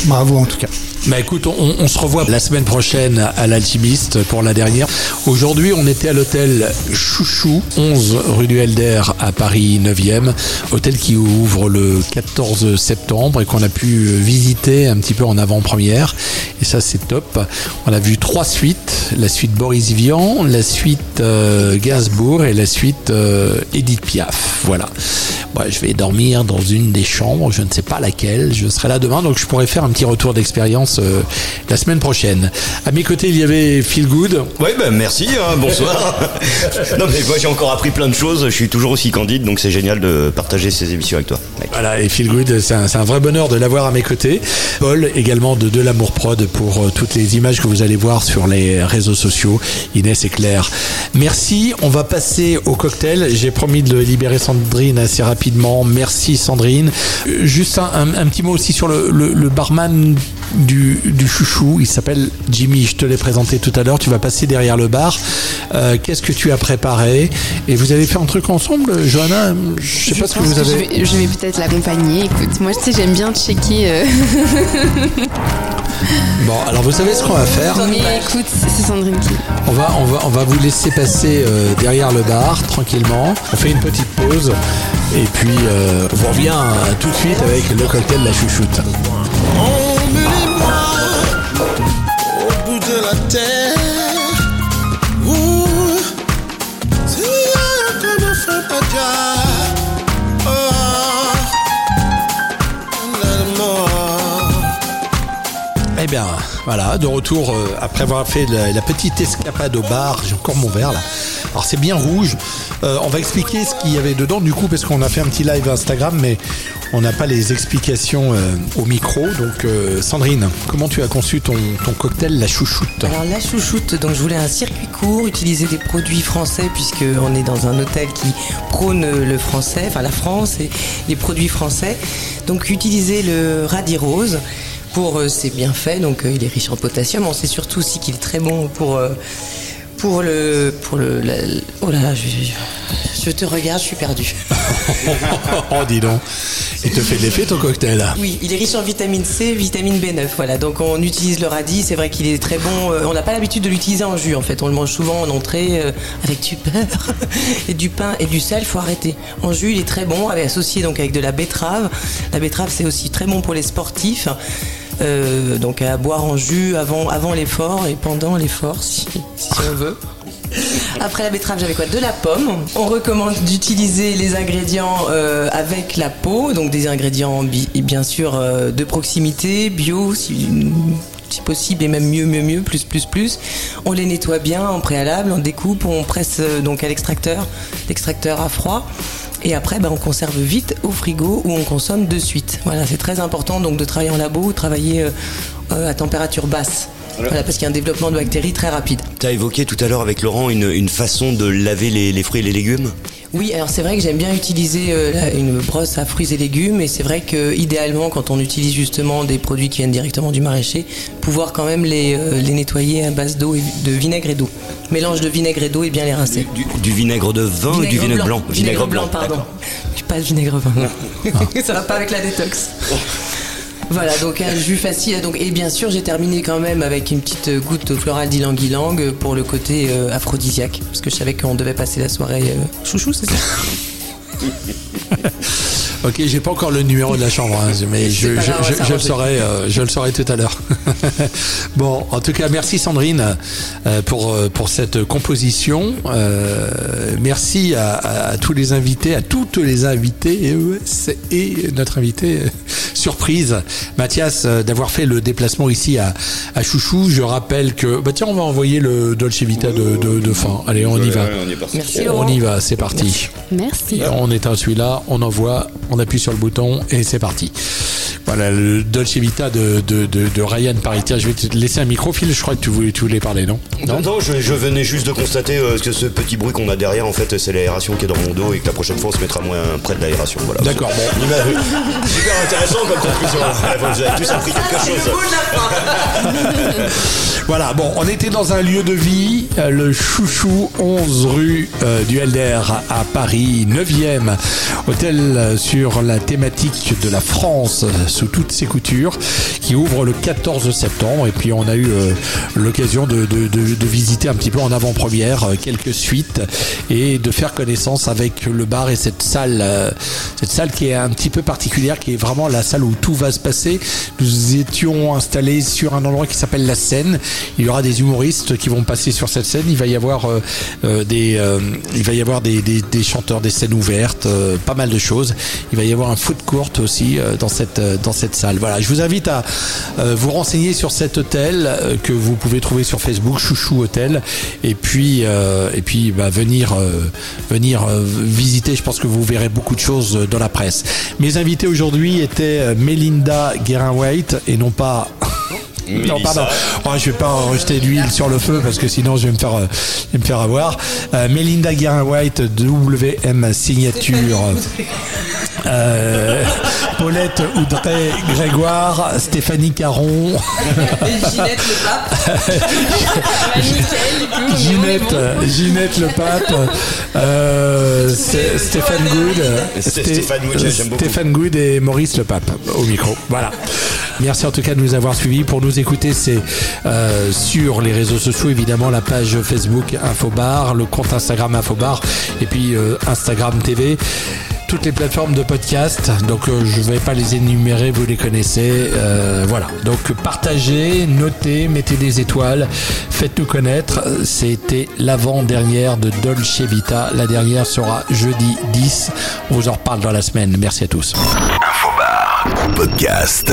bravo en tout cas. Bah écoute, on, se revoit la semaine prochaine à l'Alchimiste pour la dernière. Aujourd'hui, on était à l'hôtel Chouchou, 11 rue du Helder à Paris 9e. Hôtel qui ouvre le 14 septembre et qu'on a pu visiter un petit peu en avant-première. Et ça, c'est top. On a vu trois suites. La suite Boris Vian, la suite euh, Gainsbourg et la suite euh, Edith Piaf. Voilà. Moi, je vais dormir dans une des chambres, je ne sais pas laquelle. Je serai là demain, donc je pourrai faire un petit retour d'expérience euh, la semaine prochaine. À mes côtés, il y avait Phil Good. Oui, ben merci, hein, bonsoir. non, mais moi j'ai encore appris plein de choses, je suis toujours aussi candide, donc c'est génial de partager ces émissions avec toi. mec. Voilà, et Phil Good, c'est un, vrai bonheur de l'avoir à mes côtés. Paul, également de De l'Amour Prod pour euh, toutes les images que vous allez voir sur les réseaux sociaux. Inès et Claire. Merci, on va passer au cocktail. J'ai promis de libérer Sandrine assez rapidement. Merci Sandrine. Euh, Juste un, un- un petit mot aussi sur le, le- le barman du, du chouchou. Il s'appelle Jimmy, je te l'ai présenté tout à l'heure. Tu vas passer derrière le bar. Euh, Qu'est-ce que tu as préparé? Et vous avez fait un truc ensemble, Johanna? Je sais pas ce que vous je avez... vais, je vais peut-être l'accompagner. Écoute, moi, tu sais, j'aime bien checker. euh, Bon, alors vous savez ce qu'on va faire écoute, c'est Sandrine qui. on va, on, va, on va vous laisser passer euh, derrière le bar tranquillement. On fait une petite pause et puis euh, on revient euh, tout de suite avec le cocktail La Chouchoute. Eh bien, voilà, de retour euh, après avoir fait la petite escapade au bar. J'ai encore mon verre là. Alors c'est bien rouge. Euh, on va expliquer ce qu'il y avait dedans du coup parce qu'on a fait un petit live Instagram, mais on n'a pas les explications euh, au micro. Donc euh, Sandrine, comment tu as conçu ton, cocktail La Chouchoute? Alors la chouchoute, donc je voulais un circuit court, utiliser des produits français puisque on est dans un hôtel qui prône le français, enfin la France et les produits français. Donc utiliser le radis rose pour ses bienfaits, donc il est riche en potassium. On sait surtout aussi qu'il est très bon pour pour le pour le la- oh là là je, te regarde, je suis perdue. oh, dis donc. Il te fait l'effet ton cocktail Oui, il est riche en vitamine C, vitamine B9. Voilà, donc on utilise le radis. C'est vrai qu'il est très bon. Euh, on n'a pas l'habitude de l'utiliser en jus. En fait, on le mange souvent en entrée euh, avec du beurre et du pain et du sel. Faut arrêter. En jus, il est très bon, associé donc avec de la betterave. La betterave, c'est aussi très bon pour les sportifs. Euh, donc à boire en jus avant, l'effort et pendant l'effort si, si on veut. Après la betterave, j'avais quoi? De la pomme. On recommande d'utiliser les ingrédients euh, avec la peau, donc des ingrédients bien sûr euh, de proximité, bio, si, possible et même mieux, mieux, mieux, plus, plus, plus. On les nettoie bien en préalable, on découpe, on presse donc à l'extracteur, l'extracteur à froid. Et après, ben, on conserve vite au frigo ou on consomme de suite. Voilà, c'est très important donc de travailler en labo ou travailler à température basse. Voilà, parce qu'il y a un développement de bactéries très rapide. Tu as évoqué tout à l'heure avec Laurent une, façon de laver les, fruits et les légumes? Oui, alors c'est vrai que j'aime bien utiliser euh, une brosse à fruits et légumes, et c'est vrai que idéalement, quand on utilise justement des produits qui viennent directement du maraîcher, pouvoir quand même les, euh, les nettoyer à base d'eau et de vinaigre et d'eau. Mélange de vinaigre et d'eau et bien les rincer. Du, vinaigre de vin ou du vinaigre blanc, Vinaigre, blanc, pardon. Pas de vinaigre vin. Ça va pas avec la détox. Voilà, donc un jus facile. Donc, et bien sûr, j'ai terminé quand même avec une petite goutte florale d'ylang-ylang pour le côté euh, aphrodisiaque. Parce que je savais qu'on devait passer la soirée euh, chouchou, c'est ça? Ok, j'ai pas encore le numéro de la chambre, hein, mais je, le saurai, euh, je le saurai tout à l'heure. bon, en tout cas, merci Sandrine euh, pour euh, pour cette composition. merci à, tous les invités, à toutes les invités et, notre invité surprise, Mathias, d'avoir fait le déplacement ici à, Chouchou. Je rappelle que bah tiens, on va envoyer le Dolce Vita de, de, fin. Allez, on y va. on y va, c'est parti. Merci. On éteint celui-là, on envoie on appuie sur le bouton et c'est parti. Voilà, le Dolce Vita de, de, de, Ryan Paritia. Je vais te laisser un microfil, je crois que tu voulais, tu voulais parler, non? Non, non, je, venais juste de constater euh, que ce petit bruit qu'on a derrière, en fait, c'est l'aération qui est dans mon dos et que la prochaine fois, on se mettra moins près de l'aération. Voilà. D'accord, bon. Super intéressant comme conclusion. Vous avez tous appris quelque chose. voilà, bon, on était dans un lieu de vie, euh, le Chouchou, 11 rue euh, du LDR à Paris, 9e, hôtel sur la thématique de la France sous toutes ses coutures, qui ouvre le 14 septembre. Et puis on a eu euh, l'occasion de, visiter un petit peu en avant-première euh, quelques suites et de faire connaissance avec le bar et cette salle, euh, cette salle qui est un petit peu particulière, qui est vraiment la salle où tout va se passer. Nous étions installés sur un endroit qui s'appelle la scène. Il y aura des humoristes qui vont passer sur cette scène. Il va y avoir des, il va y avoir des, des, chanteurs, des scènes ouvertes, pas mal de choses. Il va y avoir un foot court aussi dans cette dans cette salle. Voilà, je vous invite à euh, vous renseigner sur cet hôtel euh, que vous pouvez trouver sur Facebook, Chouchou Hôtel, et puis euh, et puis bah, venir venir visiter. Je pense que vous verrez beaucoup de choses dans la presse. Mes invités aujourd'hui étaient Melinda Guérin-White et non pas non, pardon. Oh, je vais pas rejeter d'huile sur le feu parce que sinon je vais me faire, me faire avoir. Melinda Guérin-White, WM Signature. Euh, Paulette Oudrey Grégoire, Stéphanie Caron. Ginette le pape. Ginette, Ginette le pape. Euh, Stéphane Good. Stéphane Good et Maurice le pape au micro. Voilà. Merci en tout cas de nous avoir suivis. Pour nous écouter, c'est euh, sur les réseaux sociaux, évidemment, la page Facebook Infobar, le compte Instagram Infobar et puis Instagram TV toutes les plateformes de podcast. Donc euh, je ne vais pas les énumérer, vous les connaissez. Euh, voilà. Donc partagez, notez, mettez des étoiles, faites-nous connaître. C'était l'avant-dernière de Dolce Vita. La dernière sera jeudi 10. On vous en reparle dans la semaine. Merci à tous. Infobar podcast.